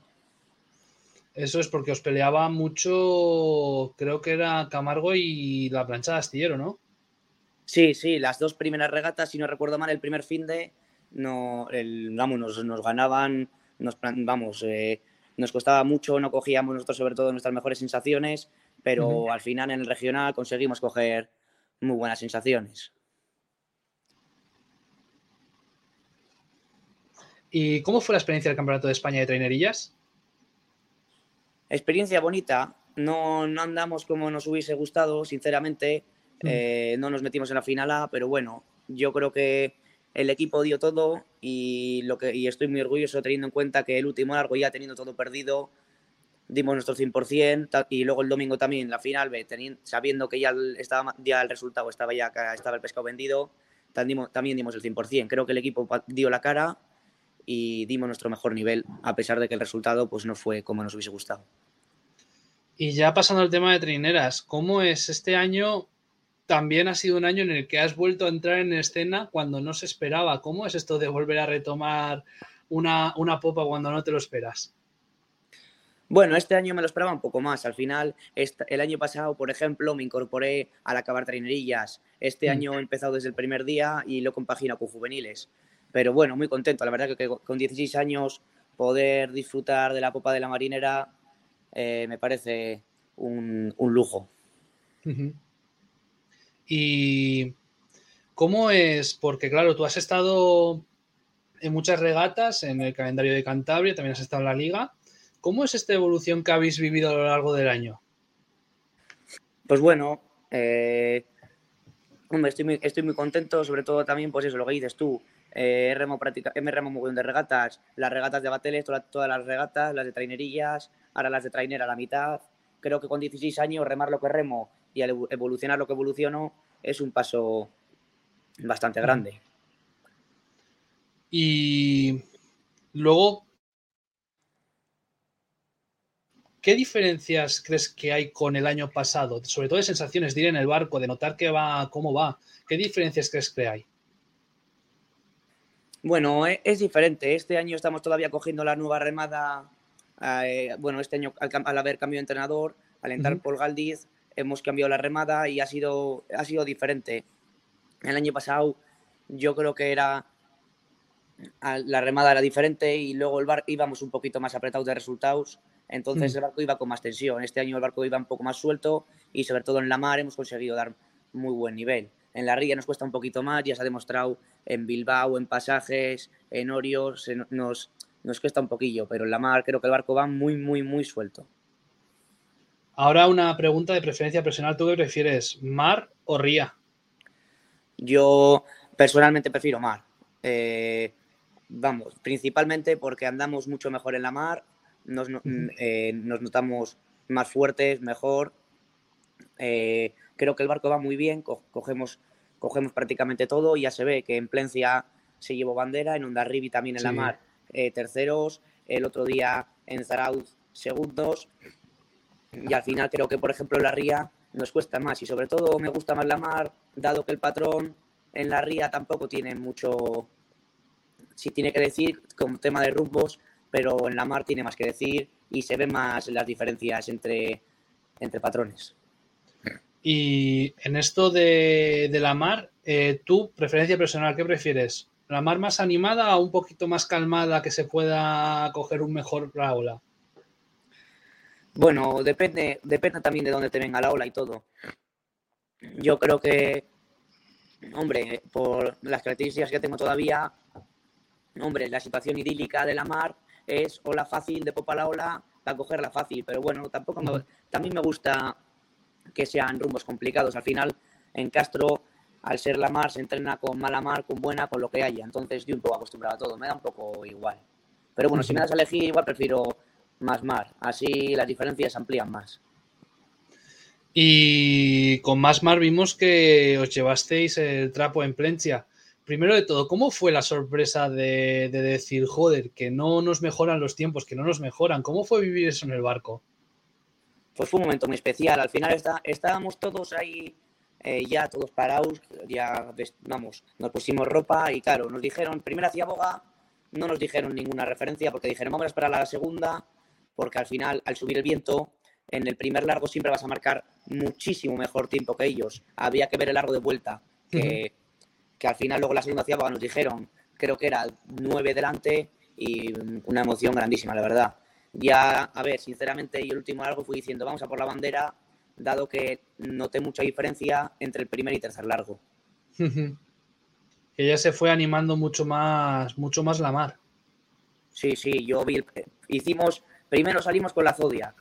Eso es porque os peleaba mucho, creo que era Camargo y la plancha de astillero, ¿no? Sí, sí, las dos primeras regatas, si no recuerdo mal, el primer fin de, no, vamos, nos, ganaban, nos, vamos, eh, nos costaba mucho, no cogíamos nosotros sobre todo nuestras mejores sensaciones, pero al final en el regional conseguimos coger muy buenas sensaciones. ¿Y cómo fue la experiencia del Campeonato de España de Trainerillas? Experiencia bonita. No, no andamos como nos hubiese gustado, sinceramente. Mm. Eh, no nos metimos en la final A, pero bueno, yo creo que el equipo dio todo y, lo que, y estoy muy orgulloso teniendo en cuenta que el último largo ya teniendo todo perdido, dimos nuestro 100% y luego el domingo también la final, teniendo, sabiendo que ya, estaba, ya el resultado estaba ya estaba el pescado vendido, también dimos el 100%. Creo que el equipo dio la cara y dimos nuestro mejor nivel, a pesar de que el resultado pues, no fue como nos hubiese gustado. Y ya pasando al tema de trineras, ¿cómo es este año? También ha sido un año en el que has vuelto a entrar en escena cuando no se esperaba. ¿Cómo es esto de volver a retomar una, una popa cuando no te lo esperas? Bueno, este año me lo esperaba un poco más. Al final, el año pasado, por ejemplo, el año pasado, por ejemplo, me incorporé al acabar trainerillas. Este mm. año he empezado desde el primer día y lo compagino con juveniles. Pero bueno, muy contento. La verdad que con 16 años poder disfrutar de la Copa de la Marinera eh, me parece un, lujo. ¿Y cómo es? Porque claro, tú has estado en muchas regatas, en el calendario de Cantabria, también has estado en la liga. ¿Cómo es esta evolución que habéis vivido a lo largo del año? Pues bueno, eh, estoy, muy, estoy muy contento, sobre todo también, pues eso, lo que dices tú, eh, remo práctica, me remo muy bien de regatas, las regatas de bateles, todas, las regatas, las de trainerillas, ahora las de trainer a la mitad. Creo que con 16 años remar lo que remo y evolucionar lo que evoluciono es un paso bastante grande. Y luego, ¿qué diferencias crees que hay con el año pasado? Sobre todo de sensaciones de ir en el barco, de notar que va, cómo va. ¿Qué diferencias crees que hay? Bueno, e, es diferente. Este año estamos todavía cogiendo la nueva remada. Eh, bueno, este año al, haber cambiado de entrenador, al entrar por Galdiz, hemos cambiado la remada y ha sido, ha sido diferente. El año pasado yo creo que era la remada era diferente y luego el barco íbamos un poquito más apretados de resultados, entonces mm. el barco iba con más tensión. Este año el barco iba un poco más suelto y sobre todo en la mar hemos conseguido dar muy buen nivel. En la ría nos cuesta un poquito más, ya se ha demostrado en Bilbao, en pasajes, en Orios, nos, nos cuesta un poquillo, pero en la mar creo que el barco va muy, muy, muy suelto. Ahora una pregunta de preferencia personal. ¿Tú qué prefieres, mar o ría? Yo personalmente prefiero mar. Eh, vamos, principalmente porque andamos mucho mejor en la mar, nos, eh, notamos más fuertes, mejor. Eh, creo que el barco va muy bien, cogemos, cogemos prácticamente todo y ya se ve que en Plencia se llevó bandera, en Ondarribi también en la mar eh, terceros, el otro día en Zarauz segundos y al final creo que por ejemplo la ría nos cuesta más y sobre todo me gusta más la mar, dado que el patrón en la ría tampoco tiene mucho, si tiene que decir como tema de rumbos, pero en la mar tiene más que decir y se ven más las diferencias entre, entre patrones. Y en esto de, la mar, eh, tu preferencia personal, ¿qué prefieres? ¿La mar más animada o un poquito más calmada que se pueda coger un mejor la ola? Bueno, depende, depende también de dónde te venga la ola y todo. Yo creo que, hombre, por las características que tengo todavía, hombre, la situación idílica de la mar es ola fácil de popa la ola para cogerla fácil, pero bueno, tampoco me, también me gusta que sean rumbos complicados. Al final, en Castro, al ser la mar, se entrena con mala mar, con buena, con lo que haya. Entonces, yo un poco acostumbrado a todo. Me da un poco igual. Pero bueno, si me das a elegir, igual prefiero más mar. Así las diferencias amplían más. Y con más mar vimos que os llevasteis el trapo en Plencia. Primero de todo, ¿cómo fue la sorpresa de, de, decir, joder, que no nos mejoran los tiempos, que no nos mejoran? ¿Cómo fue vivir eso en el barco? Pues fue un momento muy especial. Al final está, estábamos todos ahí eh, ya todos parados, ya vamos, nos pusimos ropa y claro, nos dijeron, primero hacía boga, no nos dijeron ninguna referencia porque dijeron, vamos a esperar a la segunda, porque al final, al subir el viento, en el primer largo siempre vas a marcar muchísimo mejor tiempo que ellos. Había que ver el largo de vuelta, que, que al final luego la segunda hacía boga nos dijeron, creo que era nueve delante y una emoción grandísima, la verdad. Ya, a ver, sinceramente, yo el último largo fui diciendo, vamos a por la bandera, dado que noté mucha diferencia entre el primer y tercer largo. que ya se fue animando mucho más, mucho más la mar. Sí, sí, yo vi, hicimos, primero salimos con la Zodiac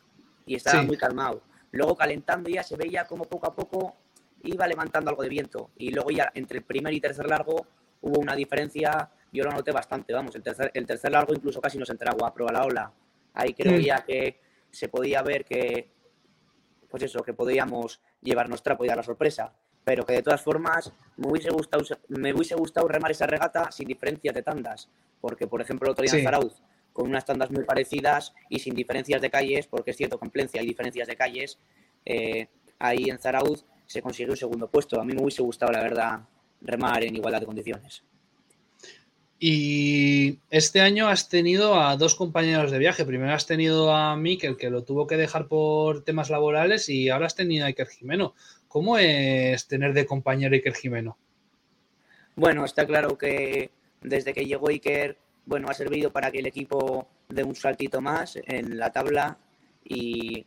y estaba muy calmado. Luego calentando ya se veía como poco a poco iba levantando algo de viento. Y luego ya entre el primer y tercer largo hubo una diferencia, yo lo noté bastante, vamos, el tercer, el tercer largo incluso casi nos entraba a prueba la ola. Ahí creo ya que se podía ver que, pues eso, que podíamos llevarnos trapo y dar la sorpresa. Pero que de todas formas me hubiese gustado, me hubiese gustado remar esa regata sin diferencias de tandas. Porque, por ejemplo, el otro día en Zarauz, con unas tandas muy parecidas y sin diferencias de calles, porque es cierto que en Plencia hay diferencias de calles, eh, ahí en Zarauz se consiguió un segundo puesto. A mí me hubiese gustado, la verdad, remar en igualdad de condiciones. Y este año has tenido a dos compañeros de viaje. Primero has tenido a Mikel, que lo tuvo que dejar por temas laborales, y ahora has tenido a Iker Jimeno. ¿Cómo es tener de compañero Iker Jimeno? Bueno, está claro que desde que llegó Iker, bueno, ha servido para que el equipo dé un saltito más en la tabla y,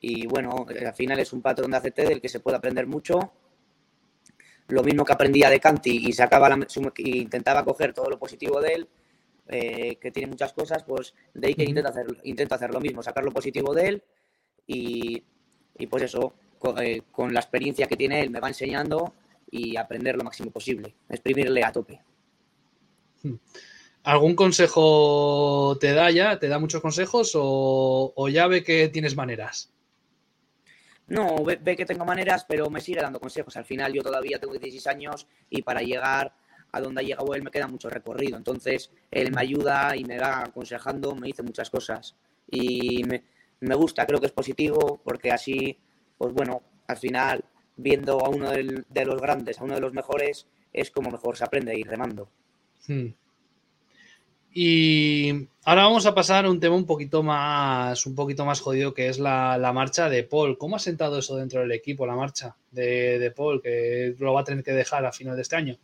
y bueno, al final es un patrón de ACT del que se puede aprender mucho lo mismo que aprendía de Canti y sacaba la, y intentaba coger todo lo positivo de él, eh, que tiene muchas cosas, pues de ahí que intenta hacer, intenta hacer lo mismo, sacar lo positivo de él y, y pues eso, eh, con, la experiencia que tiene él me va enseñando y aprender lo máximo posible, exprimirle a tope. Hmm. ¿Algún consejo te da ya? ¿Te da muchos consejos o, o ya ve que tienes maneras? No, ve, que tengo maneras, pero me sigue dando consejos. Al final yo todavía tengo 16 años y para llegar a donde ha llegado él me queda mucho recorrido. Entonces, él me ayuda y me va aconsejando, me dice muchas cosas. Y me, gusta, creo que es positivo, porque así, pues bueno, al final, viendo a uno de los grandes, a uno de los mejores, es como mejor se aprende a ir remando. Hmm. Y ahora vamos a pasar a un tema un poquito más, un poquito más jodido, que es la, marcha de Paul. ¿Cómo ha sentado eso dentro del equipo, la marcha de, Paul, que lo va a tener que dejar a final de este año?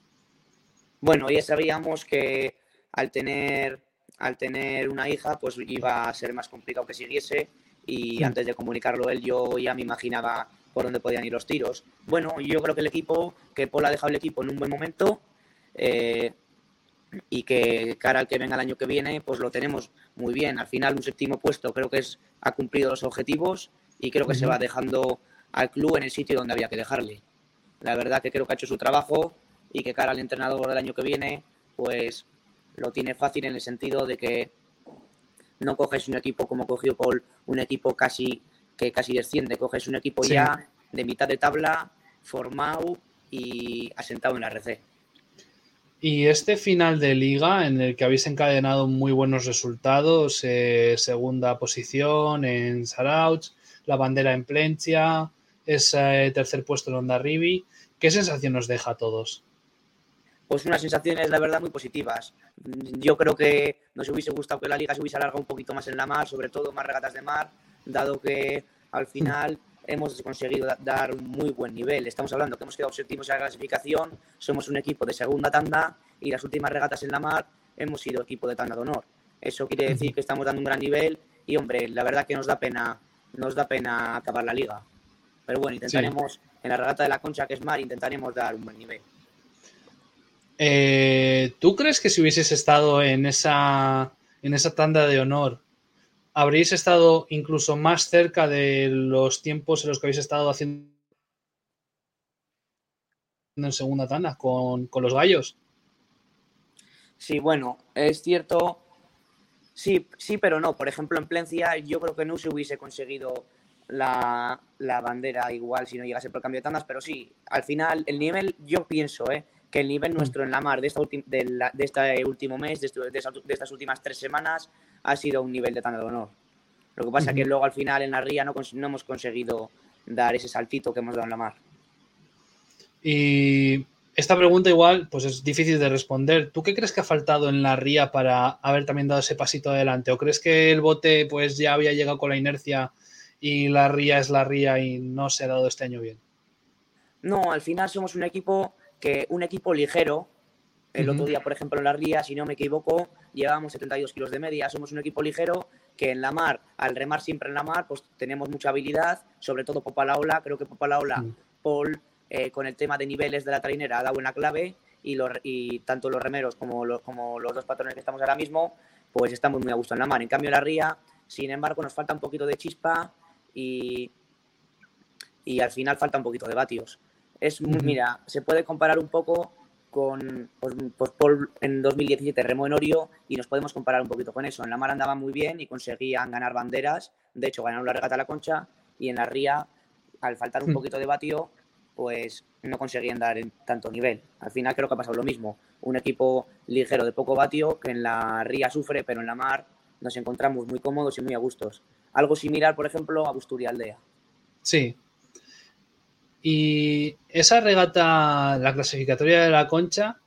Bueno, ya sabíamos que al tener, al tener una hija, pues iba a ser más complicado que siguiese. Y antes de comunicarlo él, yo ya me imaginaba por dónde podían ir los tiros. Bueno, yo creo que el equipo, que Paul ha dejado el equipo en un buen momento. Eh, y que cara al que venga el año que viene, pues lo tenemos muy bien. Al final, un séptimo puesto creo que es, ha cumplido los objetivos y creo que se va dejando al club en el sitio donde había que dejarle. La verdad que creo que ha hecho su trabajo y que cara al entrenador del año que viene, pues lo tiene fácil en el sentido de que no coges un equipo como cogió Paul, un equipo casi que casi desciende, coges un equipo ya de mitad de tabla, formado y asentado en la RC. Y este final de liga en el que habéis encadenado muy buenos resultados, eh, segunda posición en Sarauch, la bandera en Plencia, ese tercer puesto en Onda Rivi, ¿qué sensación nos deja a todos? Pues unas sensaciones, la verdad, muy positivas. Yo creo que nos hubiese gustado que la liga se hubiese alargado un poquito más en la mar, sobre todo más regatas de mar, dado que al final hemos conseguido dar un muy buen nivel. Estamos hablando que hemos quedado séptimos en la clasificación, somos un equipo de segunda tanda y las últimas regatas en la mar hemos sido equipo de tanda de honor. Eso quiere decir que estamos dando un gran nivel y, hombre, la verdad que nos da pena, nos da pena acabar la liga. Pero bueno, intentaremos, en la regata de la Concha, que es mar, intentaremos dar un buen nivel. Eh, ¿Tú crees que si hubieses estado en esa, en esa tanda de honor, habréis estado incluso más cerca de los tiempos en los que habéis estado haciendo en segunda tanda con, los gallos. Sí, bueno, es cierto. Sí, sí, pero no. Por ejemplo, en Plencia yo creo que no se hubiese conseguido la, bandera igual si no llegase por cambio de tandas, pero sí, al final el nivel, yo pienso, ¿eh? que el nivel nuestro en la mar de, esta de, este último mes, de, de, estas últimas tres semanas, ha sido un nivel de tanda de honor. Lo que pasa es que luego al final en la ría no, no, hemos conseguido dar ese saltito que hemos dado en la mar. Y esta pregunta igual pues es difícil de responder. ¿Tú qué crees que ha faltado en la ría para haber también dado ese pasito adelante? ¿O crees que el bote pues ya había llegado con la inercia y la ría es la ría y no se ha dado este año bien? No, al final somos un equipo que un equipo ligero. El otro día, por ejemplo, en la ría, si no me equivoco, llevábamos 72 kilos de media. Somos un equipo ligero que en la mar, al remar siempre en la mar, pues tenemos mucha habilidad, sobre todo Popa la Ola. Creo que Popa la Ola, Paul, eh, con el tema de niveles de la trainera, ha dado una clave y, y tanto los remeros como los, como los dos patrones que estamos ahora mismo, pues estamos muy a gusto en la mar. En cambio, en la ría, sin embargo, nos falta un poquito de chispa y, y al final falta un poquito de vatios. Es, mira, se puede comparar un poco con pues, pues Paul en 2017 remo en Orio y nos podemos comparar un poquito con eso. En la mar andaba muy bien y conseguían ganar banderas, de hecho ganaron la regata a la concha y en la ría, al faltar un hmm. poquito de vatio, pues no conseguían dar en tanto nivel. Al final creo que ha pasado lo mismo. Un equipo ligero de poco vatio que en la ría sufre, pero en la mar nos encontramos muy cómodos y muy a gustos. Algo similar, por ejemplo, a Busturia Aldea. Sí, y esa regata, la clasificatoria de la concha,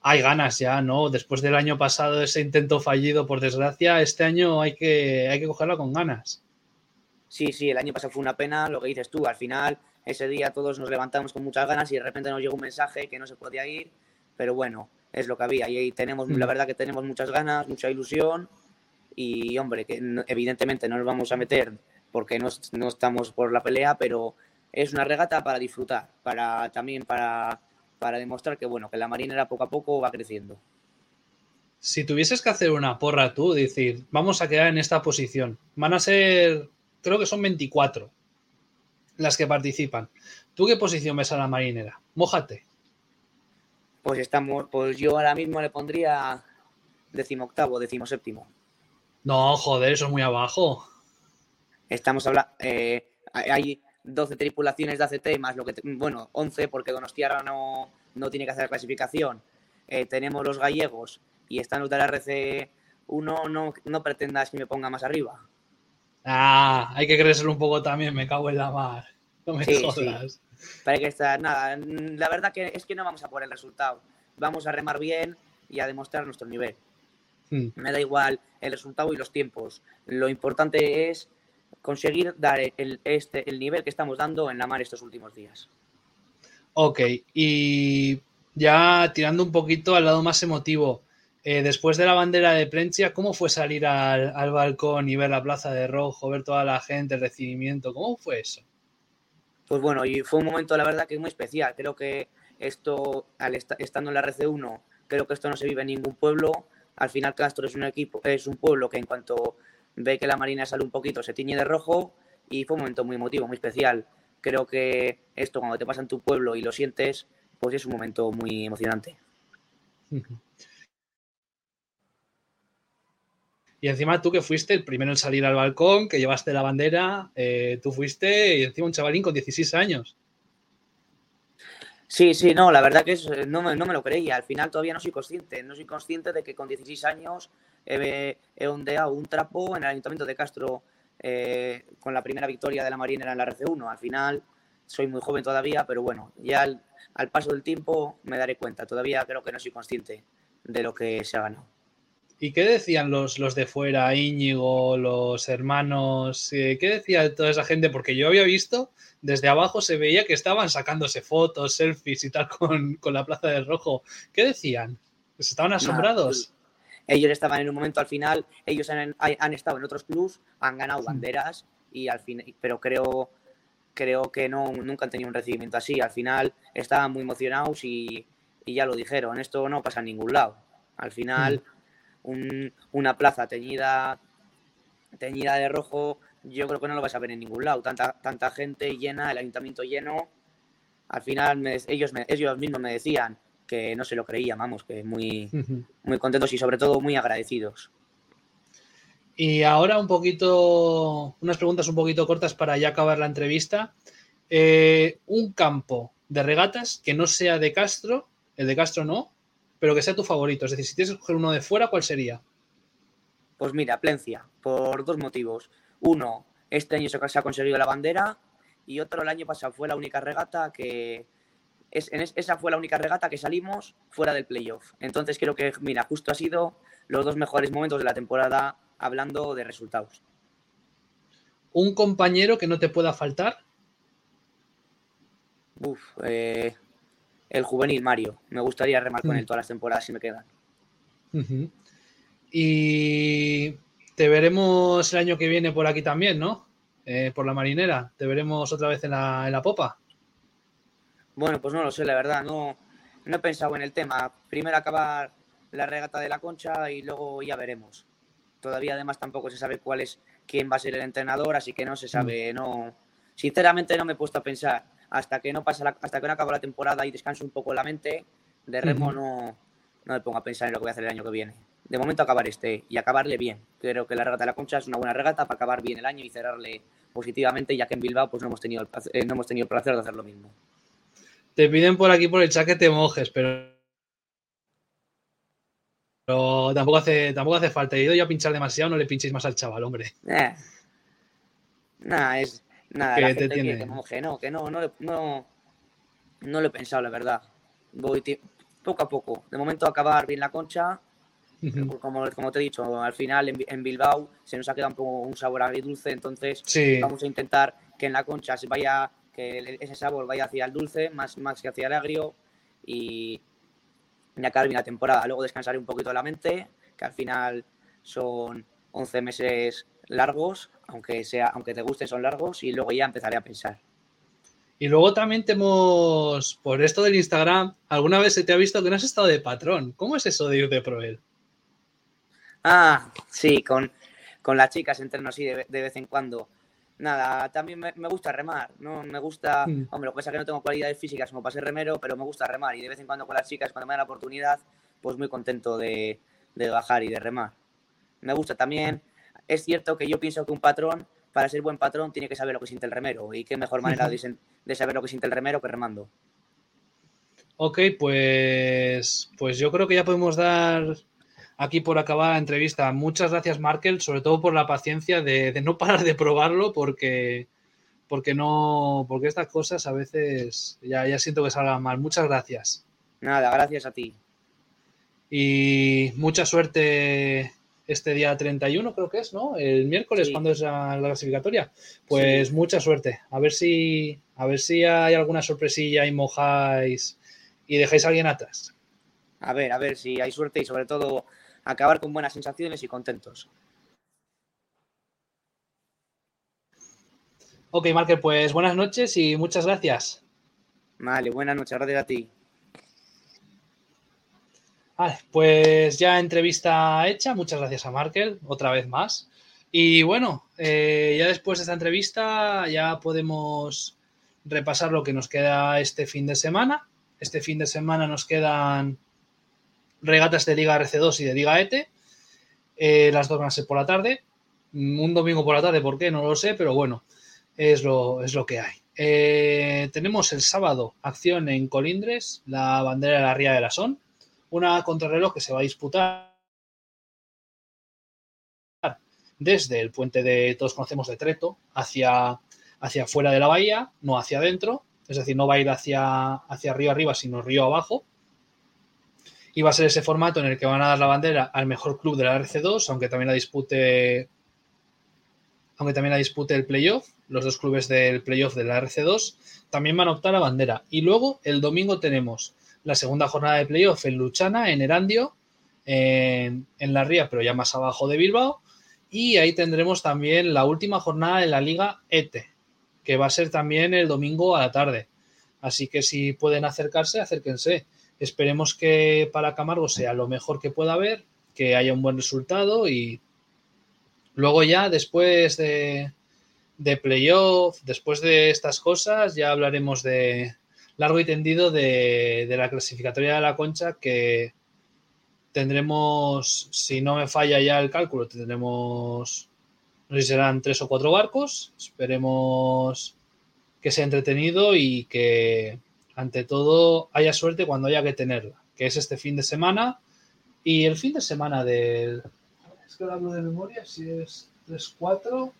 hay ganas ya, ¿no? Después del año pasado, ese intento fallido, por desgracia, este año hay que, hay que cogerla con ganas. Sí, sí, el año pasado fue una pena, lo que dices tú, al final ese día todos nos levantamos con muchas ganas y de repente nos llegó un mensaje que no se podía ir, pero bueno, es lo que había y ahí tenemos, la verdad que tenemos muchas ganas, mucha ilusión y hombre, que evidentemente no nos vamos a meter porque no, no estamos por la pelea, pero es una regata para disfrutar, para también para para demostrar que, bueno, que la marinera poco a poco va creciendo. Si tuvieses que hacer una porra tú, decir, vamos a quedar en esta posición, van a ser, creo que son 24 las que participan. ¿Tú qué posición ves a la marinera? Mójate. Pues estamos, pues yo ahora mismo le pondría decimoctavo, decimoséptimo. No, joder, eso es muy abajo. Estamos hablando, eh, hay, 12 tripulaciones de ACT más lo que, bueno, 11 porque Donostiarra no, no tiene que hacer clasificación. Eh, tenemos los gallegos y están los de la RC1, no, no pretendas que me ponga más arriba. Ah, hay que crecer un poco también, me cago en la mar. No me jodas. Para que estar, nada, la verdad que es que no vamos a por el resultado. Vamos a remar bien y a demostrar nuestro nivel. Hmm. Me da igual el resultado y los tiempos. Lo importante es conseguir dar el, este, el nivel que estamos dando en la mar estos últimos días. Ok, y ya tirando un poquito al lado más emotivo, eh, después de la bandera de Plencia, ¿cómo fue salir al, balcón y ver la plaza de rojo, ver toda la gente, el recibimiento? ¿Cómo fue eso? Pues bueno, y fue un momento, la verdad, que muy especial. Creo que esto, al estando en la RC1, creo que esto no se vive en ningún pueblo. Al final, Castro es un equipo, es un pueblo que en cuanto ve que la Marina sale un poquito, se tiñe de rojo y fue un momento muy emotivo, muy especial. Creo que esto cuando te pasa en tu pueblo y lo sientes, pues es un momento muy emocionante. Y encima tú que fuiste el primero en salir al balcón, que llevaste la bandera, eh, tú fuiste y encima un chavalín con 16 años. Sí, sí, no, la verdad que no, me, no me lo creía. Al final todavía no soy consciente. No soy consciente de que con 16 años he, ondeado un trapo en el Ayuntamiento de Castro eh, con la primera victoria de la Marinera en la RC1. Al final soy muy joven todavía, pero bueno, ya al, paso del tiempo me daré cuenta. Todavía creo que no soy consciente de lo que se ha ganado. ¿Y qué decían los, los de fuera, Íñigo, los hermanos? Eh, ¿Qué decía toda esa gente? Porque yo había visto, desde abajo se veía que estaban sacándose fotos, selfies y tal con, con la Plaza del Rojo. ¿Qué decían? ¿Estaban asombrados? ellos estaban en un momento al final, ellos han, estado en otros clubs, han ganado banderas, y al fin, pero creo, creo que no, nunca han tenido un recibimiento así. Al final estaban muy emocionados y, ya lo dijeron, esto no pasa en ningún lado. Al final, una plaza teñida, teñida de rojo, yo creo que no lo vas a ver en ningún lado. Tanta, tanta gente llena, el ayuntamiento lleno. Al final ellos, ellos mismos me decían, que no se lo creía, vamos, que muy, muy contentos y sobre todo muy agradecidos. Y ahora un poquito, unas preguntas un poquito cortas para ya acabar la entrevista. Eh, un campo de regatas que no sea de Castro, el de Castro no, pero que sea tu favorito. Es decir, si tienes que coger uno de fuera, ¿cuál sería? Pues mira, Plencia, por dos motivos. Uno, este año se ha conseguido la bandera y otro, el año pasado fue la única regata que, esa fue la única regata que salimos fuera del playoff. Entonces creo que, mira, justo ha sido los dos mejores momentos de la temporada hablando de resultados. ¿Un compañero que no te pueda faltar? Uf, eh, el juvenil Mario. Me gustaría remar con él todas las temporadas si me quedan. Y te veremos el año que viene por aquí también, ¿no? Eh, por la marinera. Te veremos otra vez en la, en la popa. Bueno, pues no lo sé, la verdad, no, no he pensado en el tema. Primero acabar la regata de la concha y luego ya veremos. Todavía además tampoco se sabe cuál es quién va a ser el entrenador, así que no se sabe, mm. no. Sinceramente no me he puesto a pensar. Hasta que no pasa hasta que no acabo la temporada y descanso un poco la mente, de remo no, no me pongo a pensar en lo que voy a hacer el año que viene. De momento acabar este y acabarle bien. Creo que la regata de la concha es una buena regata para acabar bien el año y cerrarle positivamente, ya que en Bilbao pues no hemos tenido el no hemos tenido el placer de hacer lo mismo. Te piden por aquí por el chat que te mojes, pero. Pero tampoco hace, tampoco hace falta. He ido ya a pinchar demasiado, no le pinchéis más al chaval, hombre. Eh. Nada, es. Nada, que la gente que, no, que no, no, no, no lo he pensado, la verdad. Voy poco a poco. De momento acabar bien la concha. Como, como te he dicho, al final en, Bilbao se nos ha quedado un, poco un sabor agridulce, entonces vamos a intentar que en la concha se vaya, que ese sabor vaya hacia el dulce, más, más que hacia el agrio y, y acabar bien la temporada. Luego descansaré un poquito la mente, que al final son 11 meses largos, aunque, sea, aunque te guste son largos, y luego ya empezaré a pensar. Y luego también te hemos, por esto del Instagram, alguna vez se te ha visto que no has estado de patrón. ¿Cómo es eso de ir de proel? Ah, sí, con, con las chicas entreno así de, vez en cuando. Nada, también me, gusta remar, ¿no? Me gusta, mm. hombre, lo que pasa es que no tengo cualidades físicas como para ser remero, pero me gusta remar y de vez en cuando con las chicas, cuando me dan la oportunidad, pues muy contento de, de bajar y de remar. Me gusta también, es cierto que yo pienso que un patrón, para ser buen patrón, tiene que saber lo que siente el remero y qué mejor manera de, de saber lo que siente el remero que remando. Ok, pues, pues yo creo que ya podemos dar aquí por acabar la entrevista. Muchas gracias, Markel, sobre todo por la paciencia de, no parar de probarlo, porque, porque no, porque estas cosas a veces ya, ya siento que salgan mal. Muchas gracias. Nada, gracias a ti. Y mucha suerte este día 31, creo que es, ¿no? El miércoles, cuando es la, clasificatoria. Pues mucha suerte. A ver si, a ver si hay alguna sorpresilla y mojáis y dejáis a alguien atrás. A ver, a ver si hay suerte y sobre todo acabar con buenas sensaciones y contentos. Ok, Marker, pues buenas noches y muchas gracias. Vale, buenas noches, gracias a ti. Vale, pues ya entrevista hecha. Muchas gracias a Markel, otra vez más. Y bueno, eh, ya después de esta entrevista ya podemos repasar lo que nos queda este fin de semana. Este fin de semana nos quedan regatas de Liga RC2 y de Liga ET. Eh, las dos van a ser por la tarde. Un domingo por la tarde, ¿por qué? No lo sé, pero bueno, es lo, es lo que hay. Eh, tenemos el sábado acción en Colindres, la bandera de la Ría de la Son, una contrarreloj que se va a disputar desde el puente de todos conocemos de Treto hacia, hacia fuera de la bahía, no hacia adentro, es decir, no va a ir hacia, hacia río arriba, sino río abajo, y va a ser ese formato en el que van a dar la bandera al mejor club de la RC2, aunque también la dispute aunque también la dispute el playoff, los dos clubes del playoff de la RC2 también van a optar a bandera. Y luego el domingo tenemos la segunda jornada de playoff en Luchana, en Erandio, en, en, la Ría, pero ya más abajo de Bilbao. Y ahí tendremos también la última jornada de la Liga ETE, que va a ser también el domingo a la tarde. Así que si pueden acercarse, acérquense. Esperemos que para Camargo sea lo mejor que pueda haber, que haya un buen resultado y luego ya después de, de playoff, después de estas cosas, ya hablaremos de largo y tendido de, la clasificatoria de la concha que tendremos, si no me falla ya el cálculo, tendremos, no sé si serán tres o cuatro barcos. Esperemos que sea entretenido y que ante todo haya suerte cuando haya que tenerla, que es este fin de semana. Y el fin de semana del... Es que lo hablo de memoria, si es 3-4.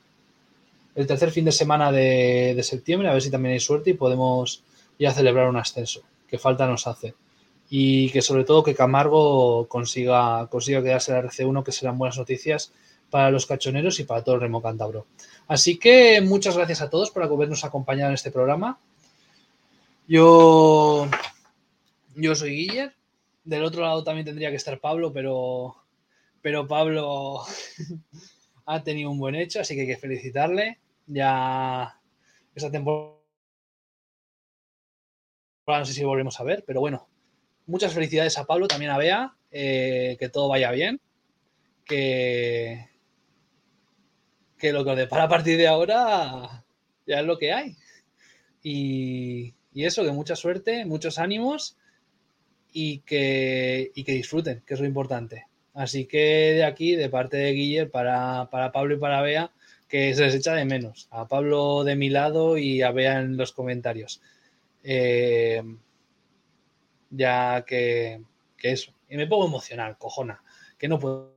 El tercer fin de semana de, septiembre, a ver si también hay suerte y podemos ya celebrar un ascenso, que falta nos hace. Y que sobre todo que Camargo consiga, consiga quedarse en la RC1, que serán buenas noticias para los cachoneros y para todo el remo cántabro. Así que muchas gracias a todos por habernos acompañado en este programa. Yo, yo soy Guiller. Del otro lado también tendría que estar Pablo, pero, pero Pablo ha tenido un buen hecho, así que hay que felicitarle. Ya esa temporada no sé si volvemos a ver, pero bueno, muchas felicidades a Pablo, también a Bea, eh, que todo vaya bien, que, que lo que os depara a partir de ahora ya es lo que hay. Y, y eso, que mucha suerte, muchos ánimos y que, y que disfruten, que es lo importante. Así que de aquí, de parte de Guiller, para, para Pablo y para Bea, que se les echa de menos. A Pablo de mi lado y a Bea en los comentarios. Eh, ya que, que, eso. Y me pongo emocional, cojona, que no puede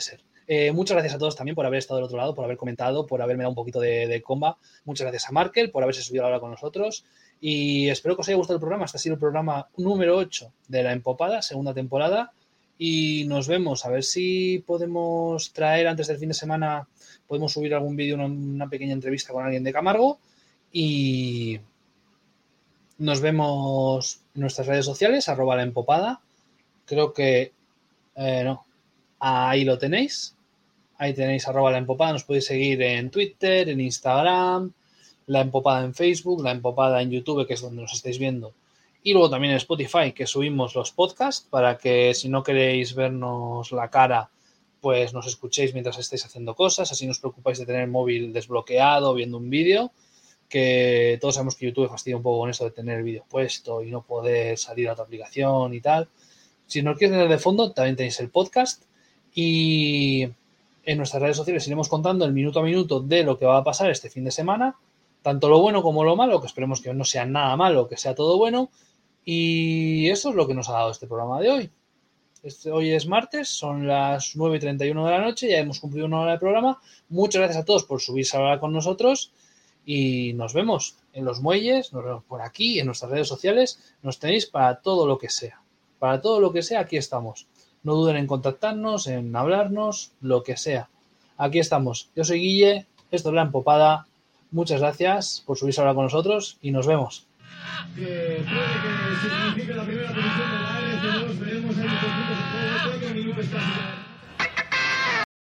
ser. Eh, muchas gracias a todos también por haber estado del otro lado, por haber comentado, por haberme dado un poquito de, comba. Muchas gracias a Markel por haberse subido ahora con nosotros. Y espero que os haya gustado el programa. Este ha sido el programa número 8 de la Empopada, segunda temporada. Y nos vemos. A ver si podemos traer antes del fin de semana, podemos subir algún vídeo, una pequeña entrevista con alguien de Camargo. Y nos vemos en nuestras redes sociales, arroba la empopada. Creo que eh, no. Ahí lo tenéis. Ahí tenéis arroba la empopada. Nos podéis seguir en Twitter, en Instagram, la empopada en Facebook, la empopada en YouTube, que es donde nos estáis viendo. Y luego también en Spotify, que subimos los podcasts para que si no queréis vernos la cara, pues nos escuchéis mientras estáis haciendo cosas. Así no os preocupáis de tener el móvil desbloqueado viendo un vídeo. Que todos sabemos que YouTube fastidia un poco con eso de tener el vídeo puesto y no poder salir a otra aplicación y tal. Si no quieres tener de fondo, también tenéis el podcast y en nuestras redes sociales iremos contando el minuto a minuto de lo que va a pasar este fin de semana, tanto lo bueno como lo malo, que esperemos que no sea nada malo, que sea todo bueno. Y eso es lo que nos ha dado este programa de hoy. Este, hoy es martes, son las 9 y 31 de la noche, ya hemos cumplido una hora de programa. Muchas gracias a todos por subirse ahora con nosotros y nos vemos en los muelles, nos vemos por aquí, en nuestras redes sociales. Nos tenéis para todo lo que sea. Para todo lo que sea, aquí estamos. No duden en contactarnos, en hablarnos, lo que sea. Aquí estamos. Yo soy Guille, esto es La Empopada. Muchas gracias por subirse ahora con nosotros y nos vemos. que puede que signifique la primera posición de la ARS2. Veremos ahí un poquito, se puede, creo que minutos casi ya.